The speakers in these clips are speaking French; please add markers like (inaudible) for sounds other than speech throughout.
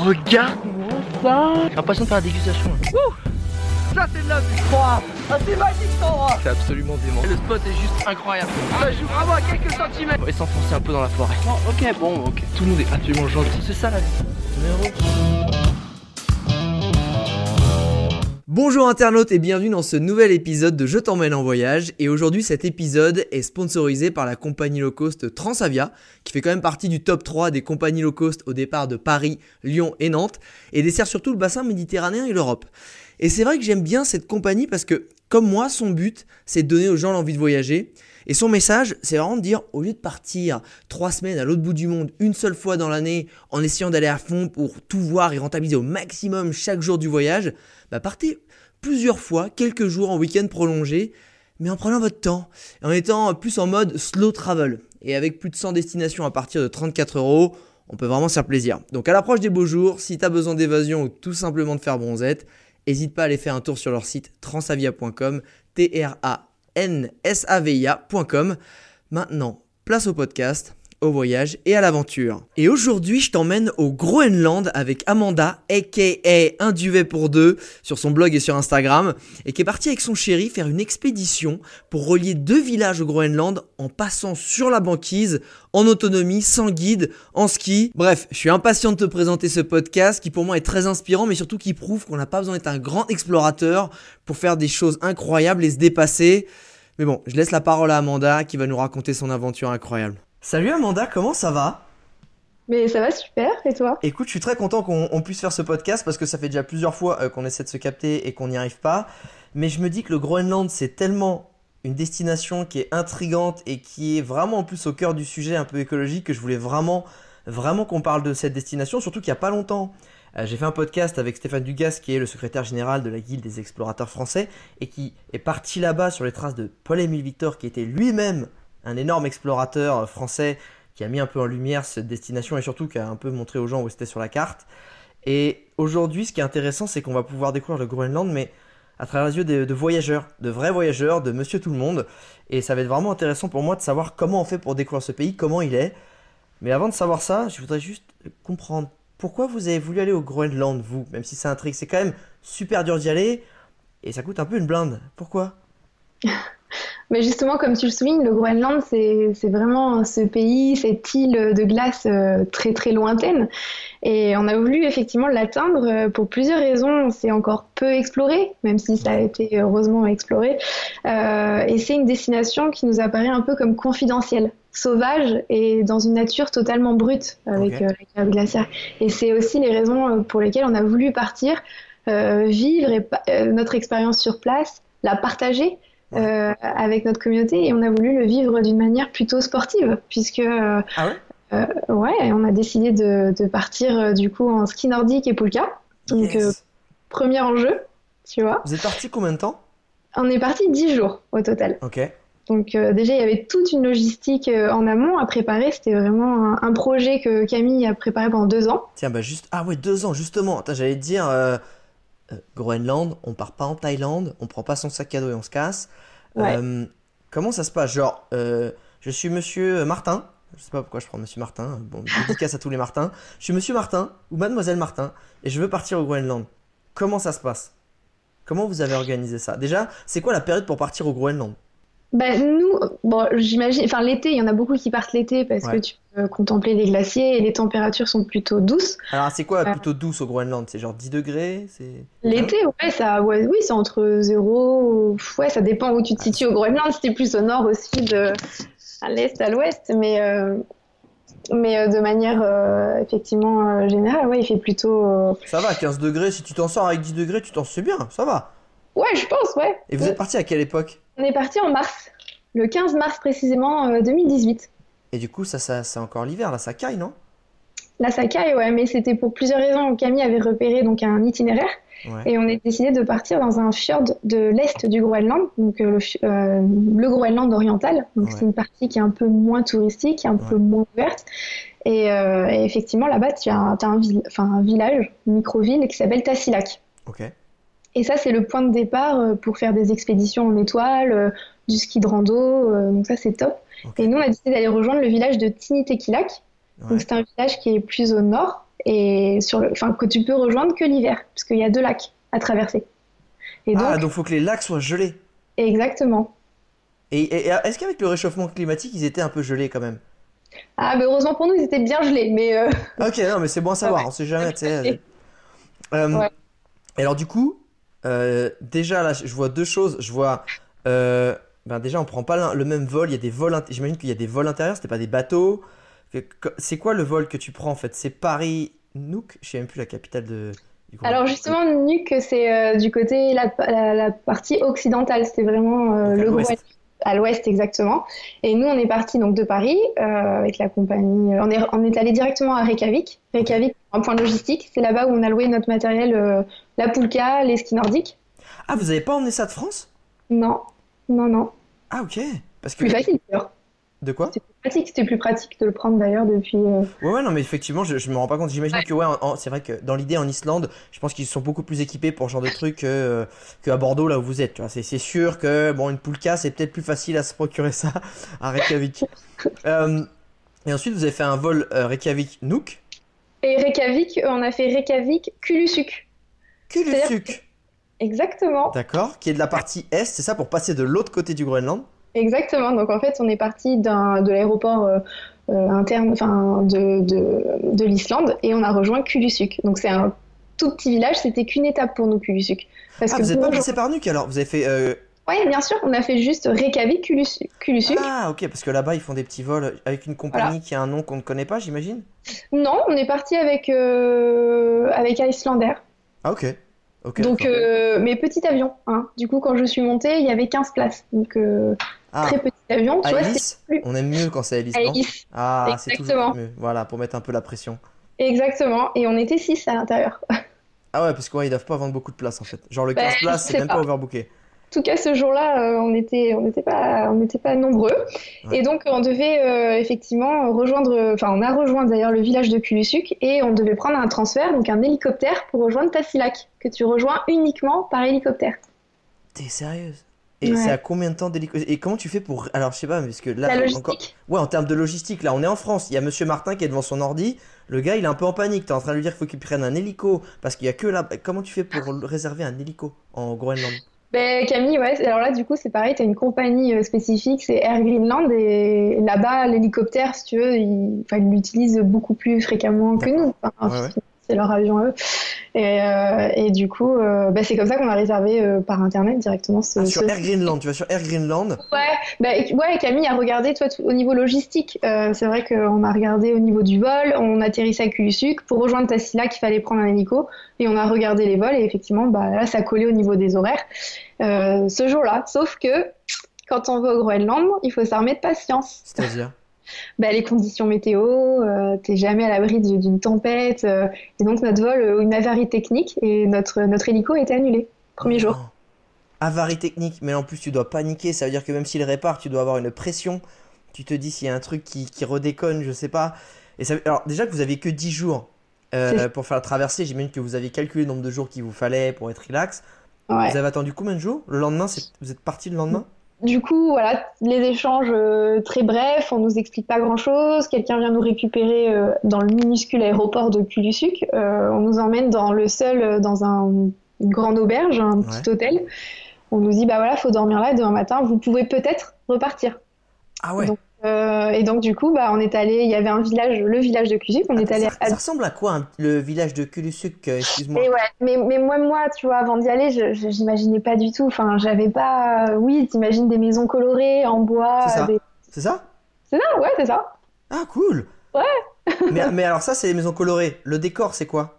regarde-moi ça J'ai l'impression de faire la dégustation. Ouh ça c'est de la vie Ah c'est magique cet endroit C'est absolument dément. Le spot est juste incroyable. Ça joue vraiment à quelques centimètres. Et s'enfoncer un peu dans la forêt. ok bon ok. Tout le monde est absolument gentil. C'est ça la vie. Bonjour internautes et bienvenue dans ce nouvel épisode de Je t'emmène en voyage et aujourd'hui cet épisode est sponsorisé par la compagnie low cost Transavia qui fait quand même partie du top 3 des compagnies low cost au départ de Paris, Lyon et Nantes et dessert surtout le bassin méditerranéen et l'Europe. Et c'est vrai que j'aime bien cette compagnie parce que comme moi son but c'est de donner aux gens l'envie de voyager et son message, c'est vraiment de dire, au lieu de partir trois semaines à l'autre bout du monde, une seule fois dans l'année, en essayant d'aller à fond pour tout voir et rentabiliser au maximum chaque jour du voyage, bah partez plusieurs fois, quelques jours en week-end prolongé, mais en prenant votre temps, en étant plus en mode slow travel. Et avec plus de 100 destinations à partir de 34 euros, on peut vraiment se faire plaisir. Donc à l'approche des beaux jours, si tu as besoin d'évasion ou tout simplement de faire bronzette, n'hésite pas à aller faire un tour sur leur site transavia.com, T-R-A nsavia.com. Maintenant, place au podcast au voyage et à l'aventure. Et aujourd'hui, je t'emmène au Groenland avec Amanda, aka Un duvet pour deux, sur son blog et sur Instagram, et qui est partie avec son chéri faire une expédition pour relier deux villages au Groenland en passant sur la banquise, en autonomie, sans guide, en ski. Bref, je suis impatient de te présenter ce podcast qui pour moi est très inspirant, mais surtout qui prouve qu'on n'a pas besoin d'être un grand explorateur pour faire des choses incroyables et se dépasser. Mais bon, je laisse la parole à Amanda qui va nous raconter son aventure incroyable. Salut Amanda, comment ça va? Mais ça va super, et toi? Écoute, je suis très content qu'on puisse faire ce podcast parce que ça fait déjà plusieurs fois euh, qu'on essaie de se capter et qu'on n'y arrive pas. Mais je me dis que le Groenland, c'est tellement une destination qui est intrigante et qui est vraiment en plus au cœur du sujet un peu écologique que je voulais vraiment, vraiment qu'on parle de cette destination, surtout qu'il n'y a pas longtemps. Euh, j'ai fait un podcast avec Stéphane Dugas, qui est le secrétaire général de la Guilde des explorateurs français, et qui est parti là-bas sur les traces de Paul-Émile Victor, qui était lui-même un énorme explorateur français qui a mis un peu en lumière cette destination et surtout qui a un peu montré aux gens où c'était sur la carte. Et aujourd'hui, ce qui est intéressant, c'est qu'on va pouvoir découvrir le Groenland, mais à travers les yeux de, voyageurs, de vrais voyageurs, de monsieur tout le monde. Et ça va être vraiment intéressant pour moi de savoir comment on fait pour découvrir ce pays, comment il est. Mais avant de savoir ça, je voudrais juste comprendre pourquoi vous avez voulu aller au Groenland, vous, même si c'est un trick. C'est quand même super dur d'y aller et ça coûte un peu une blinde. Pourquoi? (laughs) Mais justement, comme tu le soulignes, le Groenland, c'est vraiment ce pays, cette île de glace euh, très très lointaine. Et on a voulu effectivement l'atteindre euh, pour plusieurs raisons. C'est encore peu exploré, même si ça a été heureusement exploré. Euh, et c'est une destination qui nous apparaît un peu comme confidentielle, sauvage et dans une nature totalement brute avec la cave glaciaire. Et c'est aussi les raisons pour lesquelles on a voulu partir, vivre notre expérience sur place, la partager euh, avec notre communauté et on a voulu le vivre d'une manière plutôt sportive puisque euh, ah ouais, euh, ouais on a décidé de, de partir du coup en ski nordique et poulka donc premier enjeu tu vois. Vous êtes parti combien de temps? On est parti 10 jours au total. Ok. Donc déjà, il y avait toute une logistique en amont à préparer. C'était vraiment un, projet que Camille a préparé pendant deux ans. Tiens, bah juste... Ah ouais, deux ans, justement. J'allais te dire, euh, Groenland, on part pas en Thaïlande, on prend pas son sac à dos et on se casse. Euh, comment ça se passe? Genre, euh, je suis monsieur Martin, je sais pas pourquoi je prends monsieur Martin, bon, dédicace à tous les Martins. Je suis monsieur Martin ou mademoiselle Martin et je veux partir au Groenland. Comment ça se passe? Comment vous avez organisé ça? Déjà, c'est quoi la période pour partir au Groenland? Bah, nous, bon, j'imagine, enfin l'été, il y en a beaucoup qui partent l'été parce que tu contempler les glaciers et les températures sont plutôt douces. Alors c'est quoi euh, plutôt douce au Groenland? C'est genre 10 degrés? L'été, ouais, ça, ouais, oui, c'est entre 0, ouais, ça dépend où tu te situes au Groenland, c'était plus au nord, au sud, à l'est, à l'ouest, mais, euh, mais euh, de manière effectivement générale, ouais, il fait plutôt... Ça va, 15 degrés, si tu t'en sors avec 10 degrés, tu t'en sais bien, ça va. Ouais, je pense, ouais. Et vous êtes parti à quelle époque? On est parti en mars, le 15 mars précisément 2018. Euh, Et du coup, ça, ça c'est encore l'hiver, là, ça caille, non? Là, ça caille, ouais, mais c'était pour plusieurs raisons. Camille avait repéré donc un itinéraire et on a décidé de partir dans un fjord de l'est du Groenland, donc euh, euh, le, Groenland oriental. Donc c'est une partie qui est un peu moins touristique, un peu moins ouverte. Et, effectivement, là-bas, tu as, un, un, un, village, une micro-ville qui s'appelle Tassilak. Ok. Et ça, c'est le point de départ euh, pour faire des expéditions en étoile, euh, du ski de rando. Euh, donc ça, c'est top. Et nous, on a décidé d'aller rejoindre le village de Tinitekilak. Donc c'est un village qui est plus au nord, et sur le, enfin que tu peux rejoindre que l'hiver, parce qu'il y a deux lacs à traverser. Et donc, ah, donc faut que les lacs soient gelés. Exactement. Et, est-ce qu'avec le réchauffement climatique, ils étaient un peu gelés quand même? Ah, mais heureusement pour nous, ils étaient bien gelés, mais. Euh, (laughs) ok, non, mais c'est bon à savoir, on sait jamais, tu sais. Euh, alors du coup, euh, déjà là, je vois deux choses. Je vois, ben déjà, on prend pas le même vol. Il y a des vols. J'imagine qu'il y a des vols intérieurs. C'était pas des bateaux. C'est quoi le vol que tu prends en fait? C'est Paris Nuuk? Je sais même plus la capitale de. Alors justement, Nuuk, c'est du côté la, la, partie occidentale. C'était vraiment le gros à l'ouest exactement. Et nous, on est parti donc de Paris euh, avec la compagnie. On est, on est allé directement à Reykjavik. Reykjavik, un point logistique. C'est là-bas où on a loué notre matériel, euh, la poulka, les skis nordiques. Ah, vous avez pas emmené ça de France? Non, non, non. Ah, ok. Parce que... Plus facile d'ailleurs. De quoi C'était plus pratique, c'était plus pratique de le prendre d'ailleurs depuis. Euh, ouais, ouais, non, mais effectivement, je, je me rends pas compte. J'imagine que, ouais, c'est vrai que dans l'idée en Islande, je pense qu'ils sont beaucoup plus équipés pour ce genre de truc que, euh, que à Bordeaux, là où vous êtes. C'est, c'est sûr que, bon, une poulka, c'est peut-être plus facile à se procurer ça (laughs) à Reykjavik. Euh, et ensuite, vous avez fait un vol Reykjavik-Nuuk. Et Reykjavik, on a fait Reykjavik-Kulusuk. Kulusuk Exactement. D'accord, qui est de la partie est, c'est ça, pour passer de l'autre côté du Groenland Exactement. Donc en fait, on est parti de l'aéroport euh, euh, interne, de, de, de l'Islande, et on a rejoint Kulusuk. Donc c'est un tout petit village. C'était qu'une étape pour nous Kulusuk. Parce ah, que vous n'êtes pas passé par Nuuk alors? Vous avez fait euh, Oui, bien sûr. On a fait juste Reykjavik, Kulusuk. Ah, ok, parce que là-bas, ils font des petits vols avec une compagnie qui a un nom qu'on ne connaît pas, j'imagine? Non, on est parti avec, avec Islander. Ah, ok. Donc, mais petit avion. Hein. Du coup, quand je suis montée, il y avait 15 places. Donc, ah. très petit avion. Tu vois, plus... On aime mieux quand c'est hélice, non Ah, c'est toujours mieux. Voilà, pour mettre un peu la pression. Exactement. Et on était 6 à l'intérieur. Ah ouais, parce qu'ils ne doivent pas vendre beaucoup de place en fait. Genre le 15 ben, places, c'est même pas, overbooké. En tout cas, ce jour-là, euh, on n'était on était pas, on pas nombreux. Et donc, on devait euh, effectivement rejoindre, enfin, on a rejoint d'ailleurs le village de Kulusuk et on devait prendre un transfert, donc un hélicoptère pour rejoindre Tassilak, que tu rejoins uniquement par hélicoptère. T'es sérieuse? Et c'est à combien de temps d'hélicoptère Et comment tu fais pour. Alors, je sais pas, parce que là. encore... Ouais, en termes de logistique, là, on est en France. Il y a monsieur Martin qui est devant son ordi. Le gars, il est un peu en panique. T'es en train de lui dire qu'il faut qu'il prenne un hélico. Parce qu'il y a que là. Comment tu fais pour réserver un hélico en Groenland? Ben, Camille, ouais, alors là, du coup, c'est pareil, tu as une compagnie euh, spécifique, c'est Air Greenland, et là-bas, l'hélicoptère, si tu veux, il l'utilise beaucoup plus fréquemment que nous. C'est leur avion à eux. Et, euh, et du coup, euh, bah, c'est comme ça qu'on a réservé euh, par internet directement ce. Ah, sur Air Greenland, tu vas sur Air Greenland Ouais, bah, ouais Camille a regardé toi, au niveau logistique. c'est vrai qu'on a regardé au niveau du vol, on atterrissait à Kulusuk. Pour rejoindre Tassila, qu'il fallait prendre un hélico. Et on a regardé les vols et effectivement, bah, là, ça collait au niveau des horaires ce jour-là. Sauf que quand on va au Groenland, il faut s'armer de patience. C'est-à-dire? Bah, les conditions météo, euh, t'es jamais à l'abri d'une tempête. Euh, et donc notre vol, euh, une avarie technique et notre, notre hélico a été annulé, premier jour. Oh. Avarie technique, mais en plus tu dois paniquer, ça veut dire que même s'il répare, tu dois avoir une pression. Tu te dis s'il y a un truc qui, qui, redéconne, je sais pas. Et ça, alors déjà que vous avez que 10 jours pour faire la traversée, j'imagine que vous avez calculé le nombre de jours qu'il vous fallait pour être relax. Vous avez attendu combien de jours? Le lendemain, vous êtes parti le lendemain? Du coup, voilà, les échanges euh, très brefs, on nous explique pas grand-chose. Quelqu'un vient nous récupérer euh, dans le minuscule aéroport de Kulusuk. Euh, on nous emmène dans le seul, dans un, une grande auberge, un petit hôtel. On nous dit, bah voilà, faut dormir là. Demain matin, vous pouvez peut-être repartir. Ah ouais. Euh, et donc du coup, bah, on est allé, il y avait un village, le village de Kulusuk, on est allé. Ça, ça, ressemble à quoi le village de Kulusuk euh, Excuse-moi? Ouais, mais, mais moi, moi, tu vois, avant d'y aller, je, j'imaginais pas du tout. Enfin, j'avais pas. Oui, t'imagines des maisons colorées en bois. C'est ça. C'est ça? C'est ça, ouais, c'est ça. Ah cool. Ouais. (laughs) mais, mais alors ça, c'est les maisons colorées. Le décor, c'est quoi?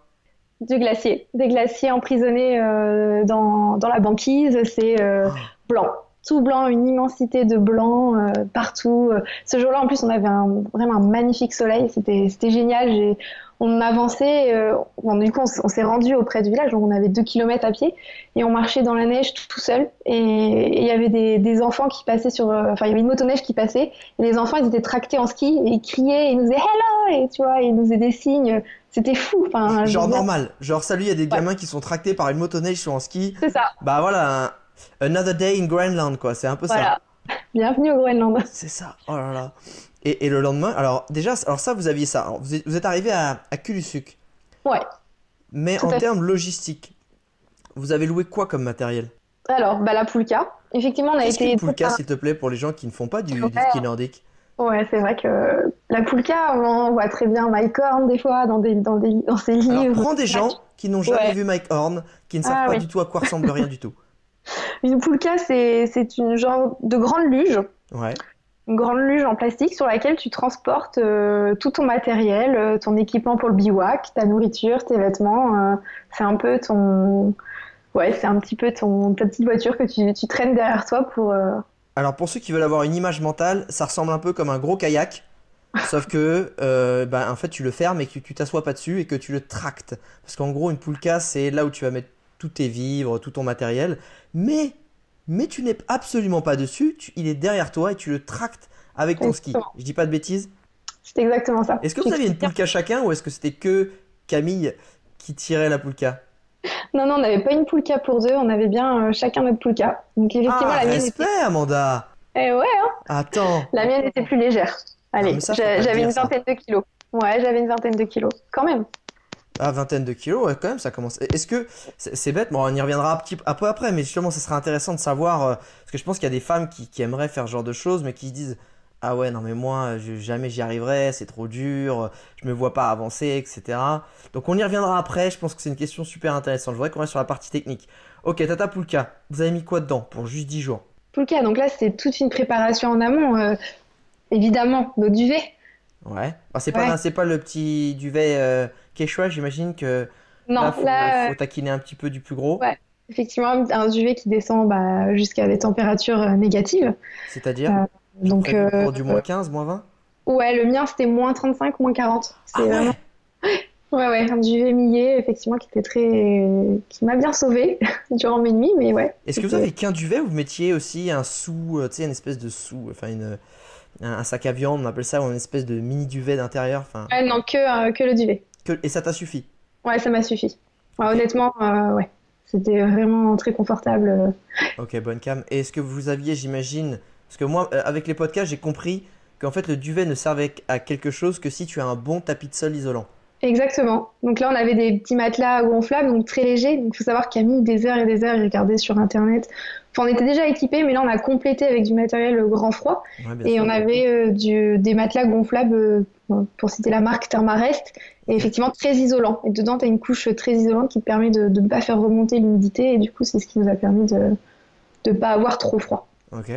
Du glacier, des glaciers emprisonnés euh, dans, dans la banquise. C'est ah. blanc tout blanc, une immensité de blanc euh, partout. Ce jour-là, en plus, on avait un, vraiment un magnifique soleil. C'était, génial. on avançait. Euh, du coup, on, s'est rendu auprès du village. Donc, on avait deux kilomètres à pied et on marchait dans la neige tout, seul. Et il y avait des, des, enfants qui passaient sur. Euh, enfin, il y avait une motoneige qui passait. Et les enfants, ils étaient tractés en ski et ils criaient. Et ils nous disaient hello et tu vois, ils nous faisaient des signes. C'était fou. Enfin, genre normal. Genre salut, il y a des gamins qui sont tractés par une motoneige sur en ski. C'est ça. Bah voilà. Another day in Greenland, quoi. C'est un peu voilà. ça. Bienvenue au Groenland. (laughs) C'est ça. Oh là là. Et, et, le lendemain, alors déjà, alors ça, vous aviez ça. vous, êtes, arrivé à, à Kulusuk. Ouais. Mais Tout en termes logistiques, vous avez loué quoi comme matériel? Alors, bah, la Poulka. Effectivement, on a été aidé poulka, s'il te plaît, pour les gens qui ne font pas du, ski nordique? Ouais, c'est vrai que la Poulka, on voit très bien Mike Horn des fois dans, des, dans, des, dans ses livres. Alors, prends des gens qui n'ont jamais Ouais. vu Mike Horn, qui ne savent Ah pas oui. du tout à quoi ressemble rien du tout. Une Poulka, c'est une genre de grande luge. Ouais. Une grande luge en plastique sur laquelle tu transportes euh, tout ton matériel, euh, ton équipement pour le bivouac, ta nourriture, tes vêtements. euh, c'est un peu ton. Ouais, c'est un petit peu ton, ta petite voiture que tu, tu traînes derrière toi pour. Alors, pour ceux qui veulent avoir une image mentale, ça ressemble un peu comme un gros kayak. (laughs) Sauf que, euh, bah, en fait, tu le fermes et que tu t'assois pas dessus et que tu le tractes. Parce qu'en gros, une poulka, c'est là où tu vas mettre tous tes vivres, tout ton matériel. Mais, mais tu n'es absolument pas dessus. tu- il est derrière toi et tu le tractes avec ton ski. Je dis pas de bêtises. C'est exactement ça. Est-ce que vous aviez une poulka chacun ou est-ce que c'était que Camille qui tirait la poulka? Non, non, on n'avait pas une Poulka pour deux, on avait bien euh, chacun notre Poulka. Donc effectivement, Ah, la mienne respect, était. Amanda Eh ouais, hein, Attends la mienne était plus légère. Allez, le j'avais une ça. vingtaine de kilos. Ouais, j'avais une vingtaine de kilos, quand même. Ah, vingtaine de kilos, ouais, quand même, ça commence. Est-ce que c'est bête, bon, on y reviendra un petit peu après, mais justement, ça serait intéressant de savoir, euh, parce que je pense qu'il y a des femmes qui, aimeraient faire ce genre de choses, mais qui se disent, ah ouais, non, mais moi, jamais j'y arriverai, c'est trop dur, je me vois pas avancer, etc. Donc, on y reviendra après, je pense que c'est une question super intéressante. Je voudrais qu'on reste sur la partie technique. Ok, Tata Poulka, vous avez mis quoi dedans pour juste 10 jours? Poulka, donc là, c'est toute une préparation en amont. euh, évidemment, nos duvets. Ouais. Bah, c'est pas, Ouais. pas le petit duvet euh, Quechua, j'imagine que Non, là, faut, là, faut taquiner un petit peu du plus gros. Ouais. effectivement, un duvet qui descend bah, jusqu'à des températures euh, négatives. C'est-à-dire Euh, Donc, prévu euh, pour du moins 15, moins 20 ouais, le mien, c'était moins 35, moins 40. Ah C'est vraiment... (laughs) Ouais, ouais, un duvet millé, effectivement, qui était très... qui m'a bien sauvé (laughs) durant mes nuits, mais ouais. Est-ce que vous avez qu'un duvet ou vous mettiez aussi un sou, tu sais, une espèce de sou, enfin une, un, un sac à viande, on appelle ça, ou une espèce de mini duvet d'intérieur, enfin, Ouais, non, que, euh, que le duvet. que- et ça t'a suffi? Ouais, ça m'a suffi. Ouais, honnêtement, euh, ouais. C'était vraiment très confortable. euh. Ok, bonne cam. Et est-ce que vous aviez, j'imagine, parce que moi, euh, avec les podcasts, j'ai compris qu'en fait le duvet ne servait à quelque chose que si tu as un bon tapis de sol isolant. Exactement. Donc là, on avait des petits matelas gonflables, donc très légers. Donc il faut savoir qu'il a mis des heures et des heures, il regardait sur Internet. Enfin, on était déjà équipés, mais là, on a complété avec du matériel grand froid. Ouais, Et sûr. on avait euh, du- des matelas gonflables, euh, pour citer la marque Thermarest, et effectivement très isolants. Et dedans, tu as une couche très isolante qui te permet de de ne pas faire remonter l'humidité. Et du coup, c'est ce qui nous a permis de ne pas avoir trop froid. Ok.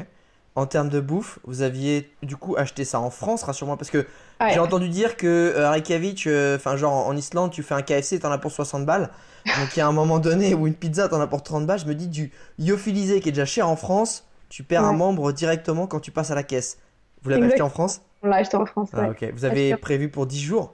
En termes de bouffe, vous aviez du coup acheté ça en France, rassure-moi, parce que Ouais. j'ai entendu dire que euh, à Reykjavik, euh, enfin genre en Islande, tu fais un KFC, t'en as pour 60 balles. Donc il y a un moment donné où une pizza, t'en as pour 30 balles. Je me dis du lyophilisé qui est déjà cher en France, tu perds un membre directement quand tu passes à la caisse. Vous l'avez acheté en France? On l'a acheté en France. Ah ouais. ok. Vous avez prévu pour 10 jours?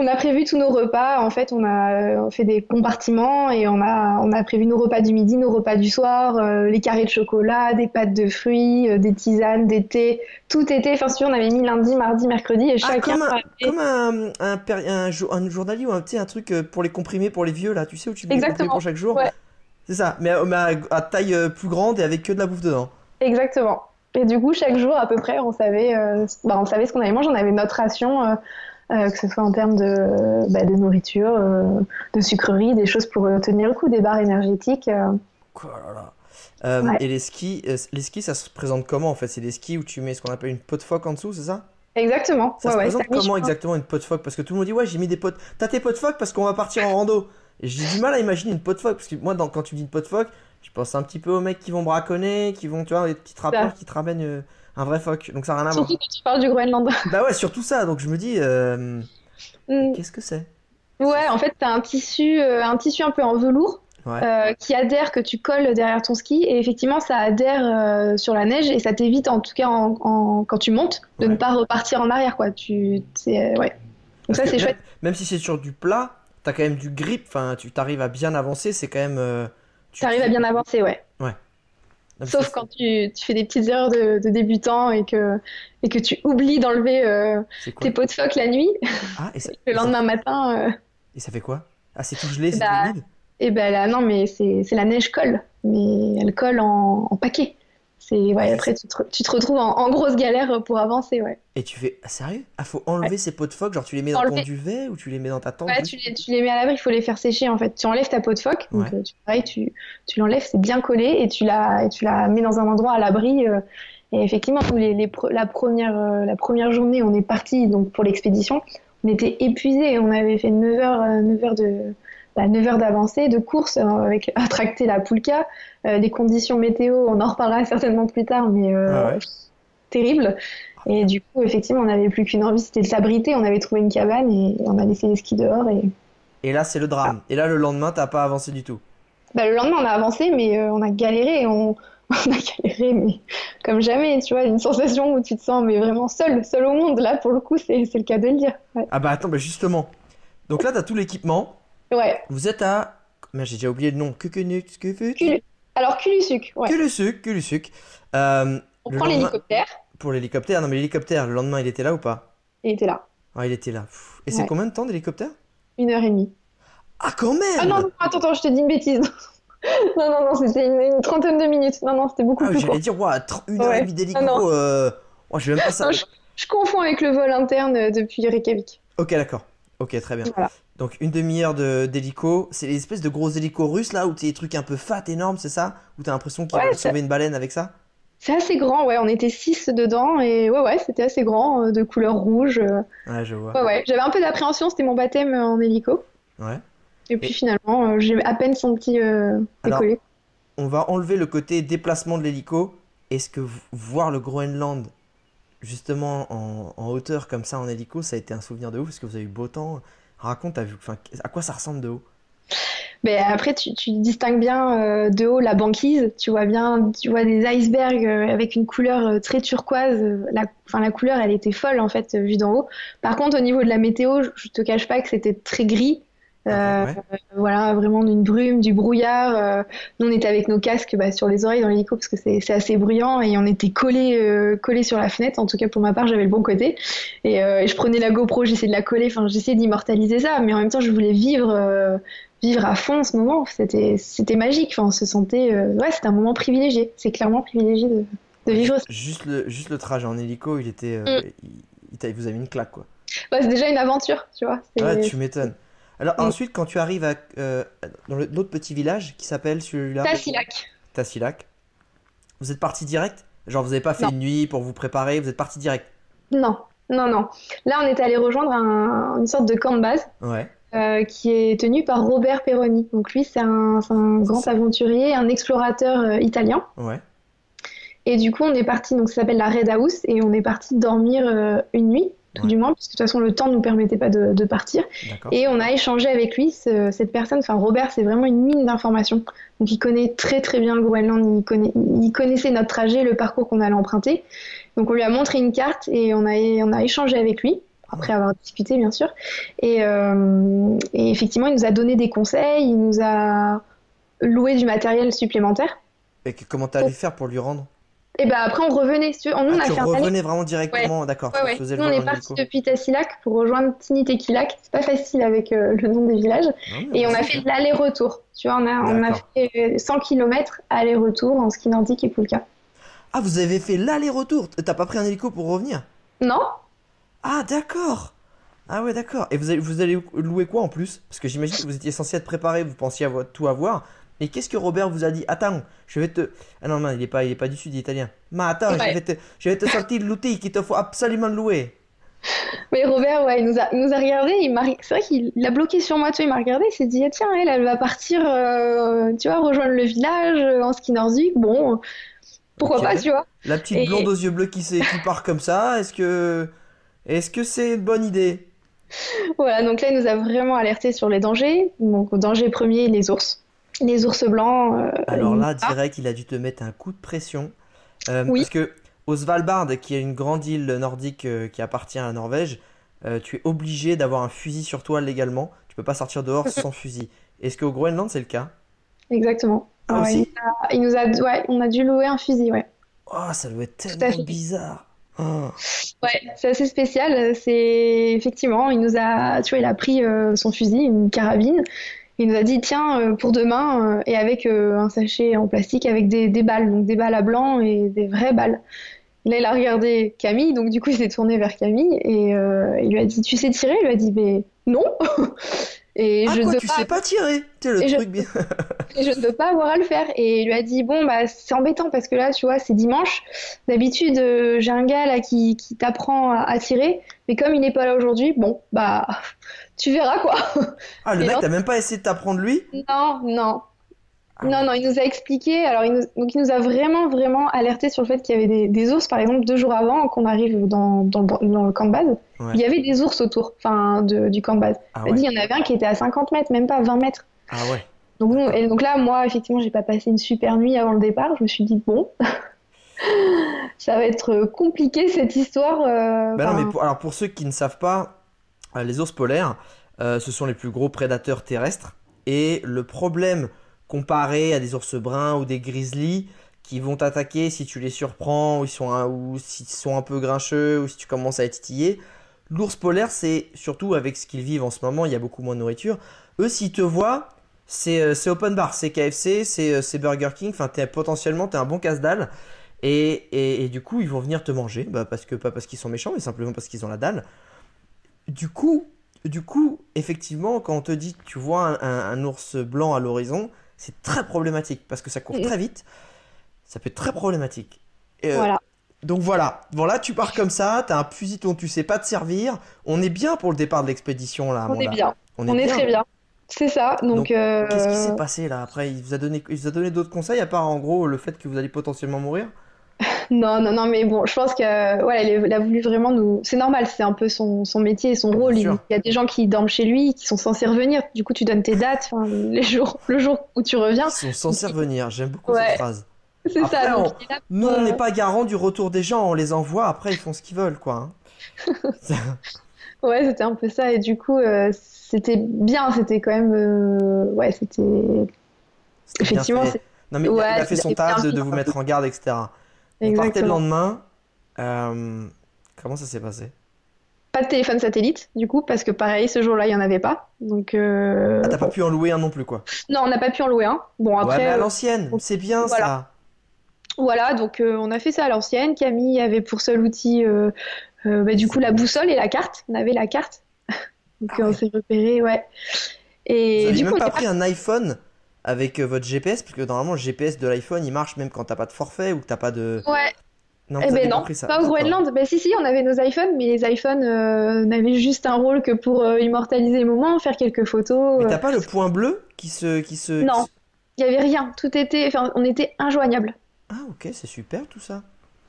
On a prévu tous nos repas. En fait, on a euh, fait des compartiments et on a, on a prévu nos repas du midi, nos repas du soir, euh, les carrés de chocolat, des pâtes de fruits, euh, des tisanes, des thés. Tout était. Enfin, si on avait mis lundi, mardi, mercredi et Ah, chacun comme un, comme un, un, un, jour- un journalier ou un, un truc pour les comprimés pour les vieux là, tu sais où tu mets comprimés Exactement. pour chaque jour? Ouais. C'est ça, mais, à- mais à, à taille plus grande et avec que de la bouffe dedans. Exactement. Et du coup, chaque jour, à peu près, on savait, euh, bah, on savait ce qu'on allait manger. On avait notre ration, euh, que ce soit en termes de, bah, de nourriture, euh, de sucreries, des choses pour euh, tenir le coup, des barres énergétiques. euh. Oh là là. Ouais. Et les skis, les skis, ça se présente comment en fait? C'est des skis où tu mets ce qu'on appelle une peau de phoque en dessous, c'est ça? Exactement. Ça Ouais, se ouais, présente comment exactement une peau de phoque? Parce que tout le monde dit ouais, j'ai mis des potes. T'as tes pots de phoque parce qu'on va partir en rando. J'ai du mal à imaginer une peau de phoque parce que moi, dans- quand tu dis une peau de phoque, je pense un petit peu aux mecs qui vont braconner, qui vont, tu vois, les petits trappeurs qui te ramènent euh, un vrai phoque. Donc ça n'a rien à voir. Surtout quand tu parles du Groenland. (laughs) Bah ouais, surtout ça. Donc je me dis, euh, Mm. qu'est-ce que c'est? Ouais, en fait, tu as un tissu, euh, un tissu un peu en velours Ouais. euh, qui adhère, que tu colles derrière ton ski. Et effectivement, ça adhère euh, sur la neige et ça t'évite, en tout cas, en, en- quand tu montes, de Ouais. ne pas repartir en arrière. Quoi. Tu, ouais. Donc Parce ça, c'est chouette. même si c'est sur du plat, t'as quand même du grip. Enfin, tu t'arrives à bien avancer. C'est quand même. euh, tu Tu arrives à bien avancer, ouais. Non, mais Sauf quand tu, tu fais des petites erreurs de, de débutant et que, et que tu oublies d'enlever euh, tes pots de phoque la nuit. Ah, et (laughs) ça, Le ça- lendemain matin, euh, et ça fait quoi? Ah, c'est tout gelé, c'est Bah, tout humide? et ben là, non, mais c'est c'est la neige colle. Mais elle colle en, en paquet. C'est ouais, après tu te, tu te retrouves en, en grosse galère pour avancer, ouais. Et tu fais, ah, sérieux? Ah, faut enlever ces pots de phoque, genre tu les mets dans ton duvet ou tu les mets dans ta tente? Ouais, tu les, tu les mets à l'abri, il faut les faire sécher en fait. Tu enlèves ta peau de phoque, donc Ouais. euh, tu, pareil, tu, tu l'enlèves, c'est bien collé et tu la, et tu la mets dans un endroit à l'abri. euh, et effectivement, les, les la, première, euh, la première journée, on est parti donc, pour l'expédition. On était épuisés, on avait fait 9 heures, euh, 9 heures de. Bah, 9 heures d'avancée, de course, euh, avec (laughs) à tracter la poulka. Euh, les conditions météo, on en reparlera (laughs) certainement plus tard, mais euh, Ah ouais. terrible. Et du coup, effectivement, on n'avait plus qu'une envie, c'était de s'abriter. On avait trouvé une cabane et on a laissé les skis dehors. Et Et là, c'est le drame. Et là, le lendemain, t'as pas avancé du tout. bah, le lendemain, on a avancé, mais euh, on a galéré. On... (laughs) on a galéré, mais comme jamais, tu vois, une sensation où tu te sens mais vraiment seul, seul au monde. Là, pour le coup, c'est c'est le cas de le dire. Ouais. Ah bah attends, bah justement. Donc là, t'as tout l'équipement. Ouais. Vous êtes à. Merde, j'ai déjà oublié le nom. Kufu- Cul- Alors, Culusuc, ouais. Kulusuk, Kulusuk. Euh, On prend lendemain- l'hélicoptère. Pour l'hélicoptère, non mais l'hélicoptère, le lendemain, il était là ou pas? Il était là. Ah, il était là. Et c'est combien de temps d'hélicoptère? Une heure et demie. Ah, quand même Ah non, non, attends, attends, je te dis une bêtise. (laughs) non, non, non, c'était une, une trentaine de minutes. Non, non, c'était beaucoup Ah, plus j'allais dire, tr- une heure et demie d'hélico. Ah, euh... ouah, je vais même pas ça. Non, je, je confonds avec le vol interne euh, depuis Reykjavik. Ok, d'accord. Ok, très bien. Voilà. Donc une demi-heure de- d'hélico. C'est les espèces de gros hélicos russes là où t'as des trucs un peu fat, énormes, c'est ça? Où t'as l'impression qu'ils Ouais, vont sauver une baleine avec ça? C'est assez grand, ouais, on était six dedans et ouais, ouais, c'était assez grand, euh, de couleur rouge. euh. Ouais, je vois. Ouais, ouais, j'avais un peu d'appréhension, c'était mon baptême euh, en hélico. Ouais. Et puis finalement, j'ai à peine senti euh, Alors- décoller. On va enlever le côté déplacement de l'hélico. Est-ce que voir le Groenland justement en, hauteur comme ça en hélico, ça a été un souvenir de ouf Est-ce que vous avez eu beau temps Raconte, à quoi ça ressemble de haut? Mais après, tu, distingues bien euh, de haut la banquise, tu vois bien, tu vois des icebergs euh, avec une couleur euh, très turquoise. La, enfin, la couleur, elle était folle en fait, vue d'en haut. Par contre, au niveau de la météo, je, je te cache pas que c'était très gris. Euh, Ouais. voilà, vraiment une brume, du brouillard. euh, nous, on était avec nos casques bah, sur les oreilles dans l'hélico parce que c'est assez bruyant et on était collés euh, collés sur la fenêtre. En tout cas, pour ma part, j'avais le bon côté. Et, et je prenais la GoPro, j'essayais de la coller, enfin, j'essayais d'immortaliser ça, mais en même temps, je voulais vivre, vivre à fond ce moment. C'était c'était magique. Enfin, on se sentait. ouais, c'était un moment privilégié. C'est clairement privilégié de, de vivre ça. Juste le, juste le trajet en hélico, il était. Mm. il, il vous avez mis une claque quoi. Ouais, c'est déjà une aventure, tu vois. Ouais, tu m'étonnes. Alors Mm. ensuite, quand tu arrives à, euh, dans le- l'autre petit village qui s'appelle celui-là Tassilac. Tassilac, vous êtes parti direct? Genre vous avez pas fait Non. une nuit pour vous préparer, vous êtes parti direct? Non, non, non. Là, on est allé rejoindre un- une sorte de camp de base. Ouais. euh, qui est tenu par Robert Peroni. Donc lui, c'est un, c'est un grand aventurier, un explorateur euh, italien. Ouais. Et du coup, on est parti, donc ça s'appelle la Red House, et on est parti dormir euh, une nuit, tout Ouais. du moins, parce que de toute façon, le temps ne nous permettait pas de, de partir. Et on a échangé avec lui, ce- cette personne, enfin Robert, c'est vraiment une mine d'informations. Donc il connaît très très bien le Groenland, il, connaît, il connaissait notre trajet, le parcours qu'on allait emprunter. Donc on lui a montré une carte et on a, on a échangé avec lui, après avoir discuté bien sûr. Et, euh, et effectivement, il nous a donné des conseils, il nous a loué du matériel supplémentaire. Et comment t'allais faire pour lui rendre? Et ben après, on revenait. tu veux, on, Ah, a tu fait un revenais vraiment directement, d'accord. Ouais, ouais. on est parti depuis Tassilac pour rejoindre Tinitekilac. C'est pas facile avec euh, le nom des villages. Mais Et on a fait de l'aller-retour. Tu vois, on a, on a fait euh, 100 km aller-retour en ski nordique et poulka. Ah, vous avez fait l'aller-retour T'as pas pris un hélico pour revenir? Non Ah, d'accord Ah ouais, d'accord. Et vous allez, vous allez louer quoi en plus? Parce que j'imagine que vous étiez censé être préparé, vous pensiez avoir, tout avoir. Et qu'est-ce que Robert vous a dit? Attends, je vais te... Ah non, non, il est pas, il est pas du sud, il est italien. Mais attends, je, vais te, je vais te sortir l'outil qu'il te faut absolument louer. Mais Robert, ouais, il nous a, il nous a regardé. C'est vrai qu'il il a bloqué sur moi. Tu vois, il m'a regardé. Il s'est dit, ah, tiens, elle, elle va partir, euh, tu vois, rejoindre le village euh, en ski nordique. Bon, pourquoi pas, tu vois? La petite Et- blonde aux yeux bleus qui, qui part comme ça, est-ce que... Est-ce que c'est une bonne idée? Voilà, donc là, il nous a vraiment alerté sur les dangers. Donc, danger premier, les ours. Les ours blancs. euh, Alors là, ah, direct, il a dû te mettre un coup de pression. Euh, Oui. Parce que au Svalbard, qui est une grande île nordique euh, qui appartient à la Norvège, tu es obligé d'avoir un fusil sur toi légalement. Tu peux pas sortir dehors (laughs) sans fusil. Est-ce qu'au Groenland, c'est le cas? Exactement. Ah, Ouais, il nous a, il nous a- ouais, on a dû louer un fusil, ouais. Oh, ça doit être tellement bizarre. Oh. Ouais, c'est assez spécial. C'est effectivement, il nous a, tu vois, il a pris euh, son fusil, une carabine, Il nous a dit tiens euh, pour demain et avec un sachet en plastique avec des, des, balles, donc des balles à blanc et des vraies balles. Là il a regardé Camille, donc du coup il s'est tourné vers Camille et il lui a dit tu sais tirer? Il lui a dit mais non. (laughs) Et ah je quoi, tu sais pas tirer? Le truc je... bien. (laughs) et je ne peux pas avoir à le faire. Et il lui a dit bon bah c'est embêtant parce que là tu vois c'est dimanche. D'habitude euh, j'ai un gars là qui, qui t'apprend à, tirer, mais comme il n'est pas là aujourd'hui, bon bah tu verras quoi. Ah le mec t'as même pas essayé de t'apprendre lui? Non non ah non, non, il nous a expliqué. Alors, il nous, donc, il nous a vraiment, vraiment alerté sur le fait qu'il y avait des, ours, par exemple, deux jours avant qu'on arrive dans, dans, le camp de base. Il y avait des ours autour enfin, du camp de base. Ah il dit il y en avait un qui était à 50 mètres, même pas à 20 mètres. Ah ouais. Donc, et donc là, moi, effectivement, j'ai pas passé une super nuit avant le départ. Je me suis dit, bon, (laughs) ça va être compliqué cette histoire. Euh, bah non, mais pour, alors pour ceux qui ne savent pas, les ours polaires, euh, ce sont les plus gros prédateurs terrestres. Et le problème comparé à des ours bruns ou des grizzlies qui vont t'attaquer si tu les surprends ou ils sont un, s'ils sont un peu grincheux ou si tu commences à être titillé. L'ours polaire, c'est surtout avec ce qu'ils vivent en ce moment, il y a beaucoup moins de nourriture. Eux, s'ils te voient, c'est euh, open bar, c'est KFC, euh, c'est Burger King, enfin es, potentiellement t'es un bon casse-dalle. Et, et, du coup, ils vont venir te manger, bah, parce que pas parce qu'ils sont méchants, mais simplement parce qu'ils ont la dalle. Du coup, du coup, effectivement, quand on te dit que tu vois un ours blanc à l'horizon, c'est très problématique parce que ça court très vite. Ça peut être très problématique. Euh, voilà. Donc voilà, voilà, tu pars comme ça, t'as un fusil dont tu sais pas te servir. On est bien pour le départ de l'expédition là. On est bien. On est, très bien. C'est ça. Donc, euh, qu'est-ce qui s'est passé là après? Il vous a donné, il vous a donné d'autres conseils à part en gros le fait que vous allez potentiellement mourir? Non, non, non, mais bon, je pense que ouais, elle a voulu vraiment nous. C'est normal, c'est un peu son, son, métier et son rôle. Il, y a des gens qui dorment chez lui, qui sont censés revenir. Du coup, tu donnes tes dates, les jours, le jour où tu reviens. Ils sont censés revenir. J'aime beaucoup cette phrase. C'est ça. Donc, Nous, on n'est pas garant du retour des gens. On les envoie. Après, ils font ce qu'ils veulent, quoi. Hein. (laughs) ouais, c'était un peu ça. Et du coup, euh, c'était bien. C'était quand même. Euh, ouais, c'était. Effectivement. Non, mais il a fait son taf de, de vous mettre en garde, etc. On partait le lendemain. Euh, comment ça s'est passé? Pas de téléphone satellite, du coup, parce que pareil, ce jour-là, il n'y en avait pas. Donc, euh... Ah, t'as pas pu en louer un non plus, quoi Non, on n'a pas pu en louer un. Bon, après. Ouais, mais à l'ancienne, c'est bien voilà. ça. Voilà, donc euh, on a fait ça à l'ancienne. Camille avait pour seul outil, euh, bah, du coup, la boussole et la carte. On avait la carte. (laughs) donc ah on s'est repéré, ouais. Et Vous du même pas pris un iPhone? Avec euh, votre GPS, parce que normalement le GPS de l'iPhone il marche même quand t'as pas de forfait ou que t'as pas de. Ouais. Non, eh ben non, pas au Groenland. Ben si, si, on avait nos iPhones, mais les iPhones euh, n'avaient juste un rôle que pour euh, immortaliser les moments, faire quelques photos. Mais t'as pas le point bleu qui se. Qui se non, il y avait rien. Tout était. Enfin, on était injoignable. Ah, ok, c'est super tout ça.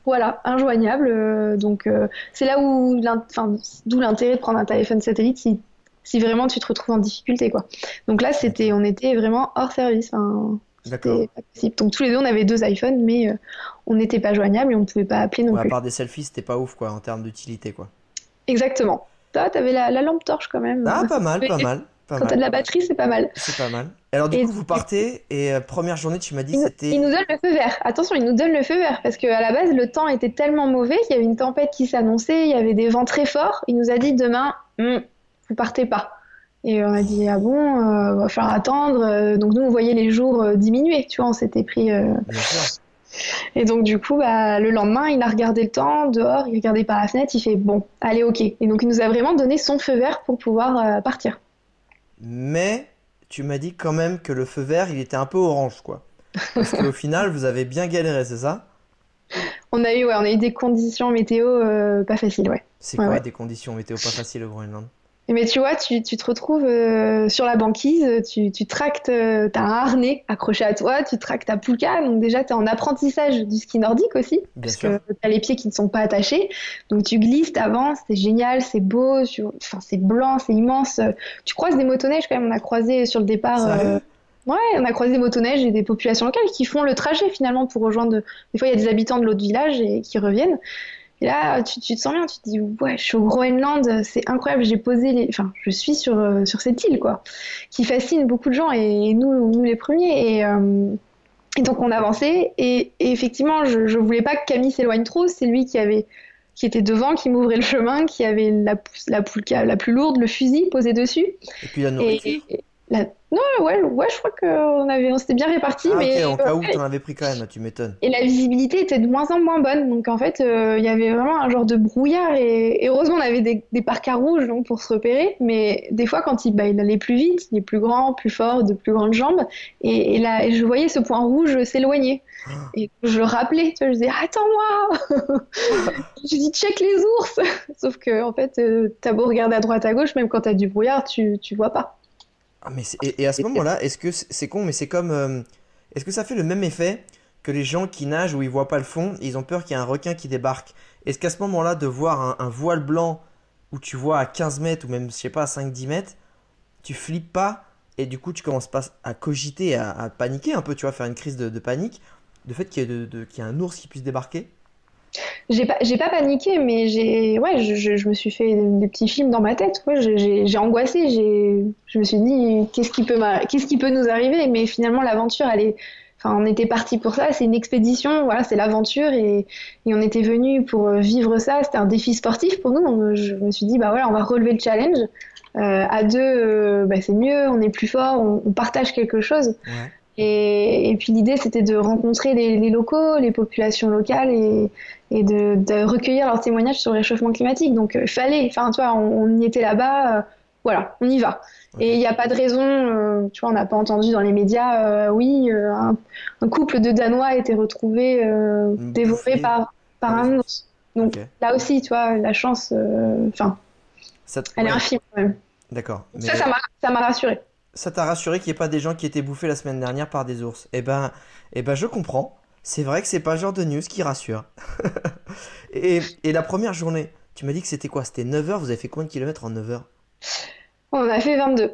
Voilà, injoignable. donc, c'est là où. D'où l'intérêt de prendre un téléphone satellite si si vraiment tu te retrouves en difficulté quoi. Donc là c'était on était vraiment hors service. D'accord. Donc tous les deux on avait deux iPhones mais euh, on n'était pas joignables et on ne pouvait pas appeler non plus. À part des selfies c'était pas ouf quoi en termes d'utilité quoi. Exactement. Toi t'avais la, la lampe torche quand même. Ah pas mal, pas (laughs) mal. Quand t'as de la batterie, c'est pas mal. C'est pas mal. Alors du coup, vous partez et euh, première journée, tu m'as dit c'était. Il nous donne le feu vert. Attention, il nous donne le feu vert parce qu'à la base, le temps était tellement mauvais qu'il y avait une tempête qui s'annonçait, il y avait des vents très forts. Il nous a dit demain, hmm, vous partez pas. Et on a dit ah bon, euh, on va falloir attendre. Euh, donc nous on voyait les jours euh, diminuer, tu vois, on s'était pris. Et donc du coup, bah, le lendemain, il a regardé le temps dehors, il regardait par la fenêtre, il fait bon, allez ok. Et donc il nous a vraiment donné son feu vert pour pouvoir partir. Mais tu m'as dit quand même que le feu vert, il était un peu orange, quoi. Parce qu'au (laughs) final, vous avez bien galéré, c'est ça? On a eu, ouais, on a eu des conditions météo pas faciles, ouais. C'est quoi des conditions météo pas faciles au Groenland? Mais tu vois, tu, tu te retrouves euh, sur la banquise, tu, tu tractes, euh, tu as un harnais accroché à toi, tu tractes ta poulka, donc déjà tu es en apprentissage du ski nordique aussi, parce que tu as les pieds qui ne sont pas attachés, donc tu glisses, tu avances, c'est génial, c'est beau, enfin, c'est blanc, c'est immense. Tu croises des motoneiges quand même, on a croisé sur le départ. Euh, ouais, on a croisé des motoneiges et des populations locales qui font le trajet finalement pour rejoindre. Des fois, il y a des habitants de l'autre village et qui reviennent. Et là, tu, te sens bien, tu te dis, ouais, je suis au Groenland, c'est incroyable, j'ai posé les. Enfin, je suis sur, euh, sur cette île, quoi, qui fascine beaucoup de gens et nous, nous les premiers. Et, euh, et donc, on avançait. Et, et effectivement, je, je voulais pas que Camille s'éloigne trop, c'est lui qui avait qui était devant, qui m'ouvrait le chemin, qui avait la, la poulka la plus lourde, le fusil posé dessus. Et puis la nourriture. La... Non, ouais, ouais, je crois qu'on avait, on s'était bien répartis, Ah, mais en cas où t'en avais pris quand même, tu m'étonnes. Et la visibilité était de moins en moins bonne. Donc en fait, euh, il y avait vraiment un genre de brouillard. Et, et heureusement, on avait des, des parcs à rouge donc, pour se repérer. Mais des fois, quand il, bah, il allait plus vite, il est plus grand, plus fort, de plus grandes jambes. Et, et là, et je voyais ce point rouge s'éloigner. Et je le rappelais. Tu vois, je disais Attends-moi (laughs) Je dis Check les ours Sauf que en fait, euh, t'as beau regarder à droite, à gauche, même quand t'as du brouillard, tu, tu vois pas. Ah, mais et, et à ce moment-là, est-ce que c'est con, mais c'est comme. euh, est-ce que ça fait le même effet que les gens qui nagent où ils voient pas le fond, ils ont peur qu'il y ait un requin qui débarque? Est-ce qu'à ce moment-là, de voir un, un voile blanc où tu vois à 15 mètres ou même, je sais pas, à 5-10 mètres, tu flippes pas et du coup tu commences pas à cogiter, à, à paniquer un peu, tu vois, faire une crise de, de panique, le fait qu'il y ait, de, de- qu'il y ait un ours qui puisse débarquer? J'ai pas, j'ai pas paniqué, mais j'ai, ouais, je, je, me suis fait des petits films dans ma tête. Ouais, j'ai, j'ai angoissé. J'ai, je me suis dit, qu'est-ce qui peut, qu'est-ce qui peut nous arriver? Mais finalement, l'aventure, elle est, enfin, on était parti pour ça. C'est une expédition. Voilà, c'est l'aventure et, et on était venu pour euh, vivre ça. C'était un défi sportif pour nous. Donc, je me suis dit, bah voilà, on va relever le challenge. Euh, à deux, euh, bah, c'est mieux. On est plus fort. On, on partage quelque chose. Et, et puis l'idée, c'était de rencontrer les, les locaux, les populations locales et, et de, de recueillir leurs témoignages sur le réchauffement climatique. Donc, il fallait, enfin, tu vois, on, on y était là-bas, euh, voilà, on y va. Et il n'y a pas de raison, euh, tu vois, on n'a pas entendu dans les médias, euh, oui, euh, un, un couple de Danois a été retrouvé euh, dévoré par, un ours. Donc là aussi, tu vois, la chance, euh, enfin, elle est infime quand même. D'accord. Mais Ça, ça m'a rassuré. Ça t'a rassuré qu'il n'y ait pas des gens qui étaient bouffés la semaine dernière par des ours? Eh ben, eh ben, je comprends. C'est vrai que c'est pas le genre de news qui rassure. (laughs) Et, et la première journée, tu m'as dit que c'était quoi? C'était 9 heures, vous avez fait combien de kilomètres en 9 heures? On a fait 22.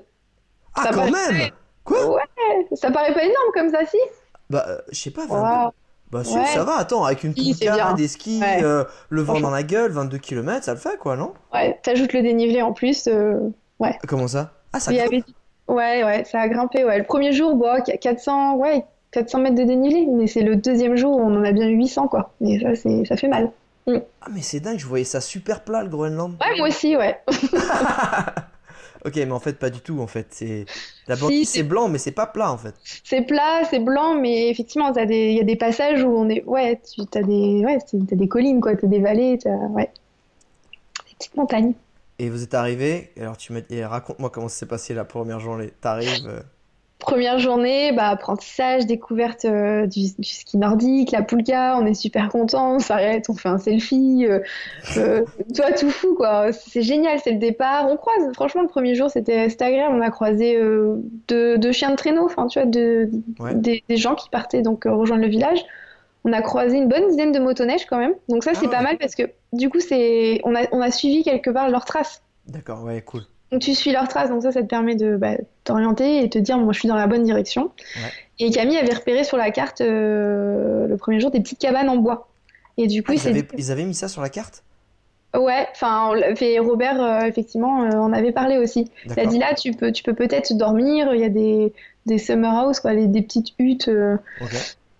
Ah, Ça quand paraît- même! Quoi? Ça paraît pas énorme comme ça, si? Bah, euh, je sais pas, 22. Wow. Bah, si, Ouais. ça va, attends, avec une pouca, bien. des skis, Ouais. euh, le vent dans la gueule, 22 km, ça le fait quoi, non? Ouais, t'ajoutes le dénivelé en plus. euh, Comment ça? Ah, ça il y grimpe? avait... Ouais, ouais, ça a grimpé. Ouais. Le premier jour, bon, 400, ouais, 400 mètres de dénivelé, mais c'est le deuxième jour où on en a bien eu 800, quoi. Et ça, ça fait mal. Ah, mais c'est dingue, je voyais ça super plat, le Groenland. Ouais, moi aussi, ouais. (laughs) Ok, mais en fait, pas du tout, en fait. C'est... La banquise, Si, c'est blanc, mais c'est pas plat, en fait. C'est plat, c'est blanc, mais effectivement, t'as des... il y a des passages où on est. Ouais, tu as des, ouais, t'as des collines, quoi. T'as des vallées, t'as. Ouais. Des petites montagnes. Et vous êtes arrivé, alors tu et raconte-moi comment ça s'est passé la première journée. T'arrives, euh, Première journée, bah, apprentissage, découverte euh, du, du ski nordique, la poulka, on est super content, on s'arrête, on fait un selfie, euh, toi tout fou quoi, c'est génial, c'est le départ, on croise, franchement le premier jour c'était agréable, on a croisé deux, deux chiens de traîneau, enfin tu vois, de, Ouais. des, des gens qui partaient donc rejoindre le village, on a croisé une bonne dizaine de motoneiges quand même, donc ça c'est Ah pas ouais. mal parce que du coup c'est on a, on a suivi quelque part leurs traces. D'accord, ouais, cool. Donc tu suis leurs traces, donc ça, ça te permet de bah, t'orienter et te dire, moi je suis dans la bonne direction. Ouais. Et Camille avait repéré sur la carte euh, le premier jour des petites cabanes en bois. Et du coup, Ah, il ils avaient, dit, ils avaient mis ça sur la carte? ouais, enfin, on Robert, euh, effectivement, euh, en avait parlé aussi. Il a dit là, tu peux, tu peux peut-être dormir, il y a des, des summer house, quoi, les- des petites huttes. euh.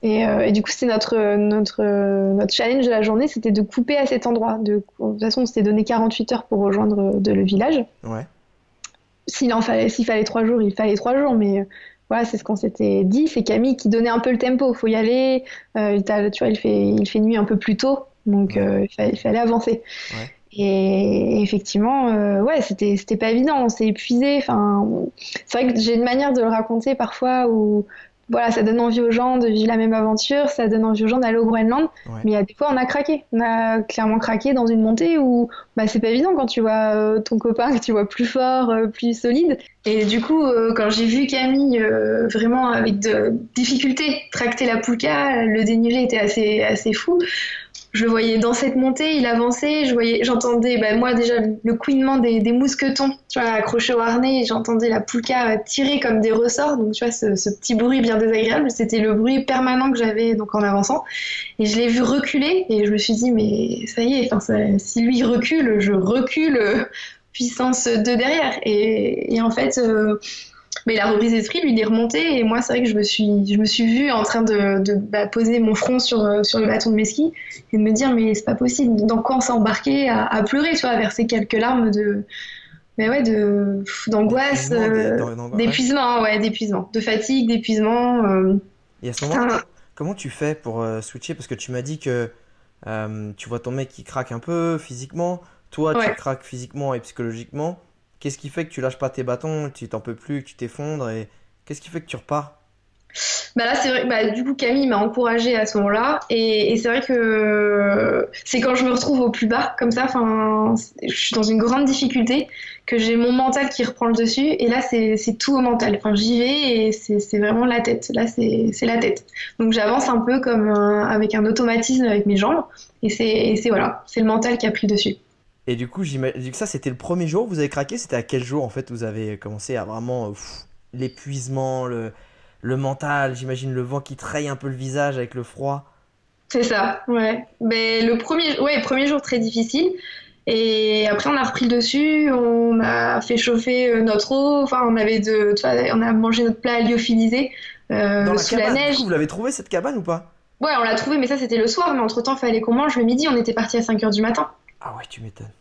Et, euh, et du coup, c'était notre, notre, notre challenge de la journée, c'était de couper à cet endroit. De, de toute façon, on s'était donné 48 heures pour rejoindre euh, de, le village. Ouais. S'il fallait, s'il fallait trois jours, il fallait trois jours, mais euh, voilà, c'est ce qu'on s'était dit. C'est Camille qui donnait un peu le tempo. Faut y aller. Euh, il tu vois, il fait, il fait nuit un peu plus tôt, donc Ouais. il fallait, il fallait avancer. Ouais. Et effectivement, euh, ouais, c'était, c'était pas évident. On s'est épuisé. Enfin, c'est vrai que j'ai une manière de le raconter parfois où, voilà, ça donne envie aux gens de vivre la même aventure, ça donne envie aux gens d'aller au Groenland. Ouais. Mais il y a des fois, on a craqué. On a clairement craqué dans une montée où bah, c'est pas évident quand tu vois euh, ton copain que tu vois plus fort, euh, plus solide. Et du coup, euh, quand j'ai vu Camille vraiment avec de difficulté tracter la pouca, le dénivelé était assez, assez fou. Je voyais dans cette montée, il avançait, je voyais, j'entendais, bah, moi déjà le couinement des, mousquetons, accrochés au harnais, j'entendais la pouca tirer comme des ressorts, donc tu vois, ce, petit bruit bien désagréable, c'était le bruit permanent que j'avais donc en avançant. Et je l'ai vu reculer et je me suis dit, mais ça y est, si lui recule, je recule puissance 2 derrière. Et, et en fait, euh, mais il a repris esprit, lui il est remonté. Et moi c'est vrai que je me suis, je me suis vue en train de, de bah, poser mon front sur, euh, sur le bâton de mes skis et de me dire, mais c'est pas possible, dans quoi on s'est embarqué à, à pleurer, tu vois, à verser quelques larmes de, mais ouais, de d'angoisse, d'épuisement, ouais, d'épuisement, de fatigue, d'épuisement. Et à ce moment, comment tu fais pour switcher? Parce que tu m'as dit que tu vois ton mec qui craque un peu physiquement, toi tu craques physiquement et psychologiquement. Qu'est-ce qui fait que tu lâches pas tes bâtons, tu t'en peux plus, que tu t'effondres et qu'est-ce qui fait que tu repars? Bah là, c'est vrai, bah, du coup, Camille m'a encouragée à ce moment-là. Et, c'est vrai que c'est quand je me retrouve au plus bas, comme ça, je suis dans une grande difficulté, que j'ai mon mental qui reprend le dessus. Et là, c'est tout au mental. Enfin, j'y vais et c'est vraiment la tête. Là, c'est la tête. Donc, j'avance un peu comme avec un automatisme avec mes jambes. Et c'est voilà, c'est le mental qui a pris le dessus. Et du coup, j'imagine que ça, c'était le premier jour vous avez craqué. C'était à quel jour, en fait, vous avez commencé à vraiment l'épuisement, le le mental, j'imagine le vent qui traille un peu le visage avec le froid? C'est ça, ouais. Mais le premier, ouais, premier jour très difficile. Et après, on a repris le dessus, on a fait chauffer euh, notre eau, enfin, on avait de, on a mangé notre plat lyophilisé euh, Dans la sous la neige. vous l'avez trouvé cette cabane ou pas? Ouais, on l'a trouvé, mais ça c'était le soir, mais entre temps, fallait qu'on mange le midi, on était parti à 5h du matin. Ah ouais, tu m'étonnes.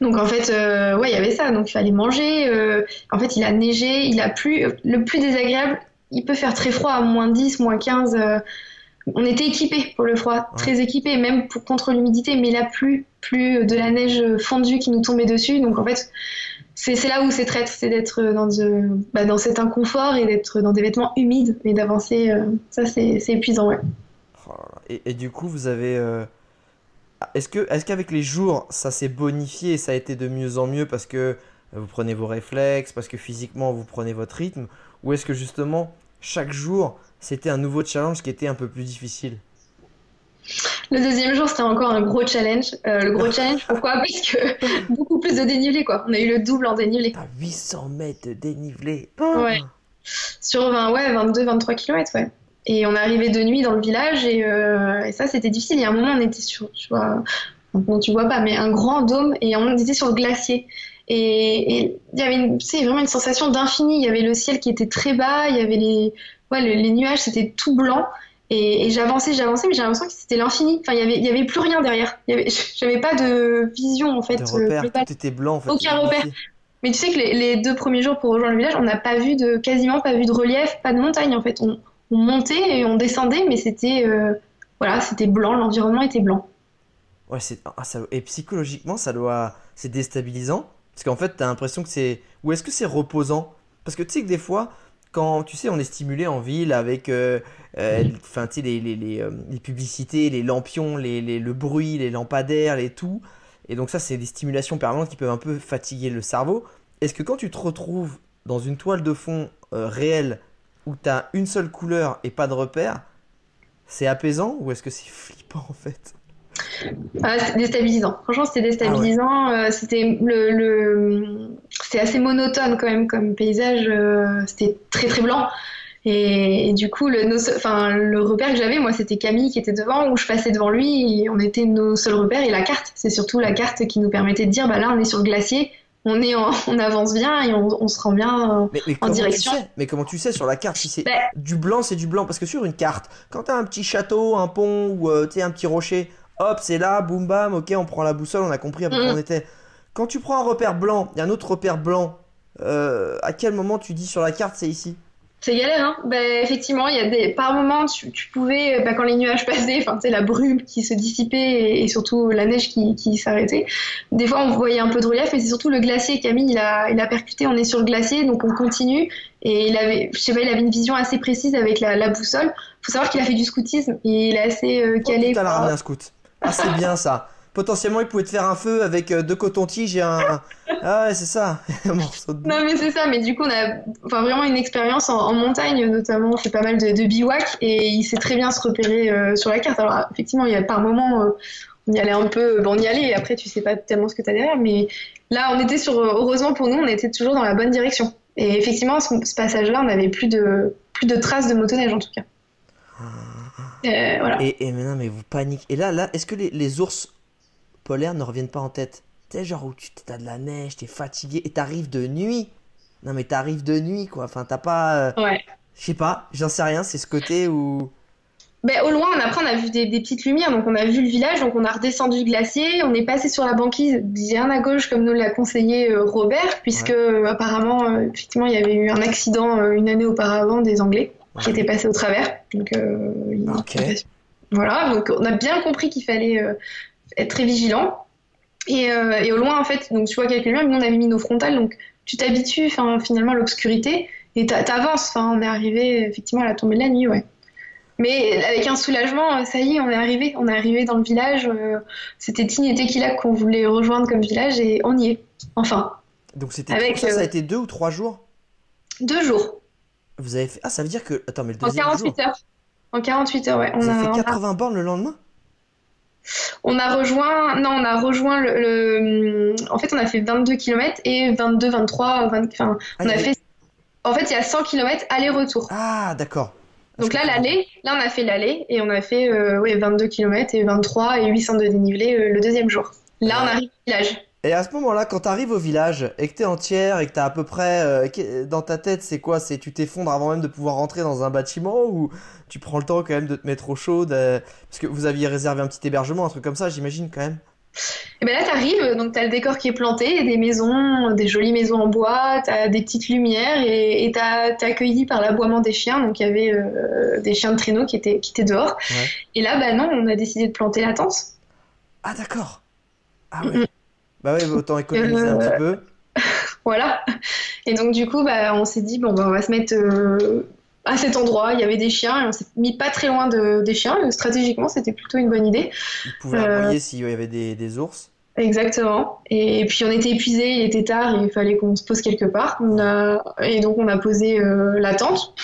Donc en fait, euh, ouais, il y avait ça, donc il fallait manger. en fait, il a neigé, il a plu. Le plus désagréable, il peut faire très froid à moins 10, moins 15. Euh, on était équipés pour le froid, très équipés, même pour, contre l'humidité, mais là, plus, plus de la neige fondue qui nous tombait dessus. Donc en fait, c'est là où c'est traître, c'est d'être dans, bah, dans cet inconfort et d'être dans des vêtements humides, mais d'avancer, euh, ça c'est épuisant, ouais. Oh et, du coup, vous avez. Euh, est-ce que est qu'avec les jours, ça s'est bonifié et ça a été de mieux en mieux parce que vous prenez vos réflexes, parce que physiquement vous prenez votre rythme ou est-ce que justement, chaque jour, c'était un nouveau challenge qui était un peu plus difficile? Le deuxième jour, c'était encore un gros challenge. Euh, le gros challenge, pourquoi? (laughs) Parce que beaucoup plus de dénivelé, quoi. On a eu le double en dénivelé. T'as 800 mètres de dénivelé. ouais. Sur 20, ouais, 22, 23 km, ouais. Et on arrivé de nuit dans le village euh, et, ça, c'était difficile. Il y a un moment, on était sur, tu vois, non, tu vois pas, mais un grand dôme et on était sur le glacier. Et il y avait c'est vraiment une sensation d'infini. Il y avait le ciel qui était très bas, il y avait les, ouais, les, nuages, c'était tout blanc. Et, j'avançais, j'avançais, mais j'ai l'impression que c'était l'infini. Enfin, il y avait, y avait plus rien derrière. (laughs) J'avais pas de vision en fait. De repère, euh, tout était blanc en fait. Aucun repère. Mais tu sais que les, deux premiers jours pour rejoindre le village, on n'a pas vu de, quasiment pas vu de relief, pas de montagne en fait. On, montait et on descendait, mais c'était, euh, voilà, c'était blanc. L'environnement était blanc. Ouais, c'est, ah, ça, et psychologiquement, ça doit, c'est déstabilisant parce qu'en fait, tu as l'impression que c'est. Ou est-ce que c'est reposant? Parce que tu sais que des fois, quand tu sais, on est stimulé en ville avec euh, euh, les, les, les, publicités, les lampions, les, le bruit, les lampadaires, les tout. Et donc, ça, c'est des stimulations permanentes qui peuvent un peu fatiguer le cerveau. Est-ce que quand tu te retrouves dans une toile de fond réelle où tu as une seule couleur et pas de repère, c'est apaisant ou est-ce que c'est flippant en fait? Ah, c'est déstabilisant. Franchement, c'était déstabilisant. Ah euh, c'était le, le... c'est assez monotone quand même comme paysage. Euh, c'était très très blanc. Et, du coup, le, enfin, le repère que j'avais, moi, c'était Camille qui était devant, où je passais devant lui, et on était nos seuls repères. Et la carte, c'est surtout la carte qui nous permettait de dire, bah là, on est sur le glacier, on, est on avance bien et on, se rend bien en direction. mais comment tu sais sur la carte si c'est bah du blanc, c'est du blanc Parce que sur une carte, quand tu as un petit château, un pont ou euh, un petit rocher, hop, c'est là, boum bam, ok, on prend la boussole, on a compris à peu près où on était. Quand tu prends un repère blanc et un autre repère blanc, euh, à quel moment tu dis sur la carte c'est ici? C'est galère, hein bah, Effectivement, il y a des par moments tu, pouvais, bah, quand les nuages passaient, enfin la brume qui se dissipait et, surtout la neige qui, qui s'arrêtait. Des fois, on voyait un peu de relief, mais c'est surtout le glacier. Camille, il a, il a percuté. On est sur le glacier, donc on continue. Et il avait, je sais pas, il avait une vision assez précise avec la, la boussole. Faut savoir qu'il a fait du scoutisme et il est assez euh, calé. Oh, putain, un scout. Ah, c'est bien ça. Potentiellement, il pouvait te faire un feu avec euh, deux cotons-tiges et un. Ah ouais, c'est ça. (laughs) Non, mais c'est ça. Mais du coup, on a enfin, vraiment une expérience en, montagne, notamment. On fait pas mal de, de bivouac et il sait très bien se repérer euh, sur la carte. Alors, effectivement, il y a par moments, euh, on y allait un peu. Bon, on y allait et après, tu sais pas tellement ce que tu as derrière. Mais là, on était sur. Heureusement pour nous, on était toujours dans la bonne direction. Et effectivement, ce, ce passage-là, on n'avait plus de, plus de traces de motoneige en tout cas. Euh, et, maintenant, mais vous paniquez. Et là, là est-ce que les, ours polaires ne reviennent pas en tête Tu sais, genre où tu as de la neige, t'es fatigué et t'arrives de nuit. Non, mais t'arrives de nuit, quoi. Enfin, t'as pas. Euh, ouais. Je sais pas, j'en sais rien, c'est ce côté où. ben, au loin, on, après, on a vu des, petites lumières, donc on a vu le village, donc on a redescendu le glacier, on est passé sur la banquise bien à gauche, comme nous l'a conseillé euh, Robert, puisque apparemment, euh, effectivement, il y avait eu un accident euh, une année auparavant des Anglais qui étaient passés au travers. Donc, voilà, donc on a bien compris qu'il fallait être très vigilant. Et, et, au loin, en fait, donc tu vois quelques lumières, nous on avait mis nos frontales, donc tu t'habitues finalement à l'obscurité et t'avances. Enfin, on est arrivé effectivement à la tombée de la nuit, ouais. Mais avec un soulagement, ça y est, on est arrivé. On est arrivé dans le village. Euh, c'était Tine et Tequila qu'on voulait rejoindre comme village et on y est. Enfin. Donc c'était avec, ça, ça a euh, été deux ou trois jours? Deux jours. Vous avez fait. Ah, ça veut dire que. Attends, mais le deuxième En 48 heures. En 48 heures, ouais. On a, fait 80 bornes le lendemain? On a rejoint, non, on a rejoint le, en fait, on a fait 22 km et 22, 23, 20, enfin, ah, on a fait, en fait, il y a 100 km aller-retour. Ah, d'accord. Donc là, l'aller, là, on a fait l'aller et on a fait euh, 22 km et 23 et 800 de dénivelé euh, le deuxième jour. Là, on arrive au village. Et à ce moment-là, quand tu arrives au village et que tu es entière et que tu à peu près euh, dans ta tête, c'est quoi? C'est tu t'effondres avant même de pouvoir rentrer dans un bâtiment ou tu prends le temps quand même de te mettre au chaud Parce que vous aviez réservé un petit hébergement, un truc comme ça, j'imagine quand même. Et ben là, tu arrives, donc tu as le décor qui est planté, des maisons, des jolies maisons en bois, tu as des petites lumières et tu es accueilli par l'aboiement des chiens. Donc il y avait euh, des chiens de traîneau qui étaient, qui étaient dehors. Et là, bah non, on a décidé de planter la tente. Ah d'accord. Ah ouais. Bah ouais, autant économiser un petit peu. (laughs) voilà. Et donc du coup, bah, on s'est dit, bon, bah, on va se mettre euh, à cet endroit, il y avait des chiens et on s'est mis pas très loin de, des chiens. Stratégiquement, c'était plutôt une bonne idée. Ils pouvaient euh... s'il y avait des, des, ours. Exactement. Et, puis on était épuisés, il était tard et il fallait qu'on se pose quelque part. On a... Et donc on a posé euh, la tente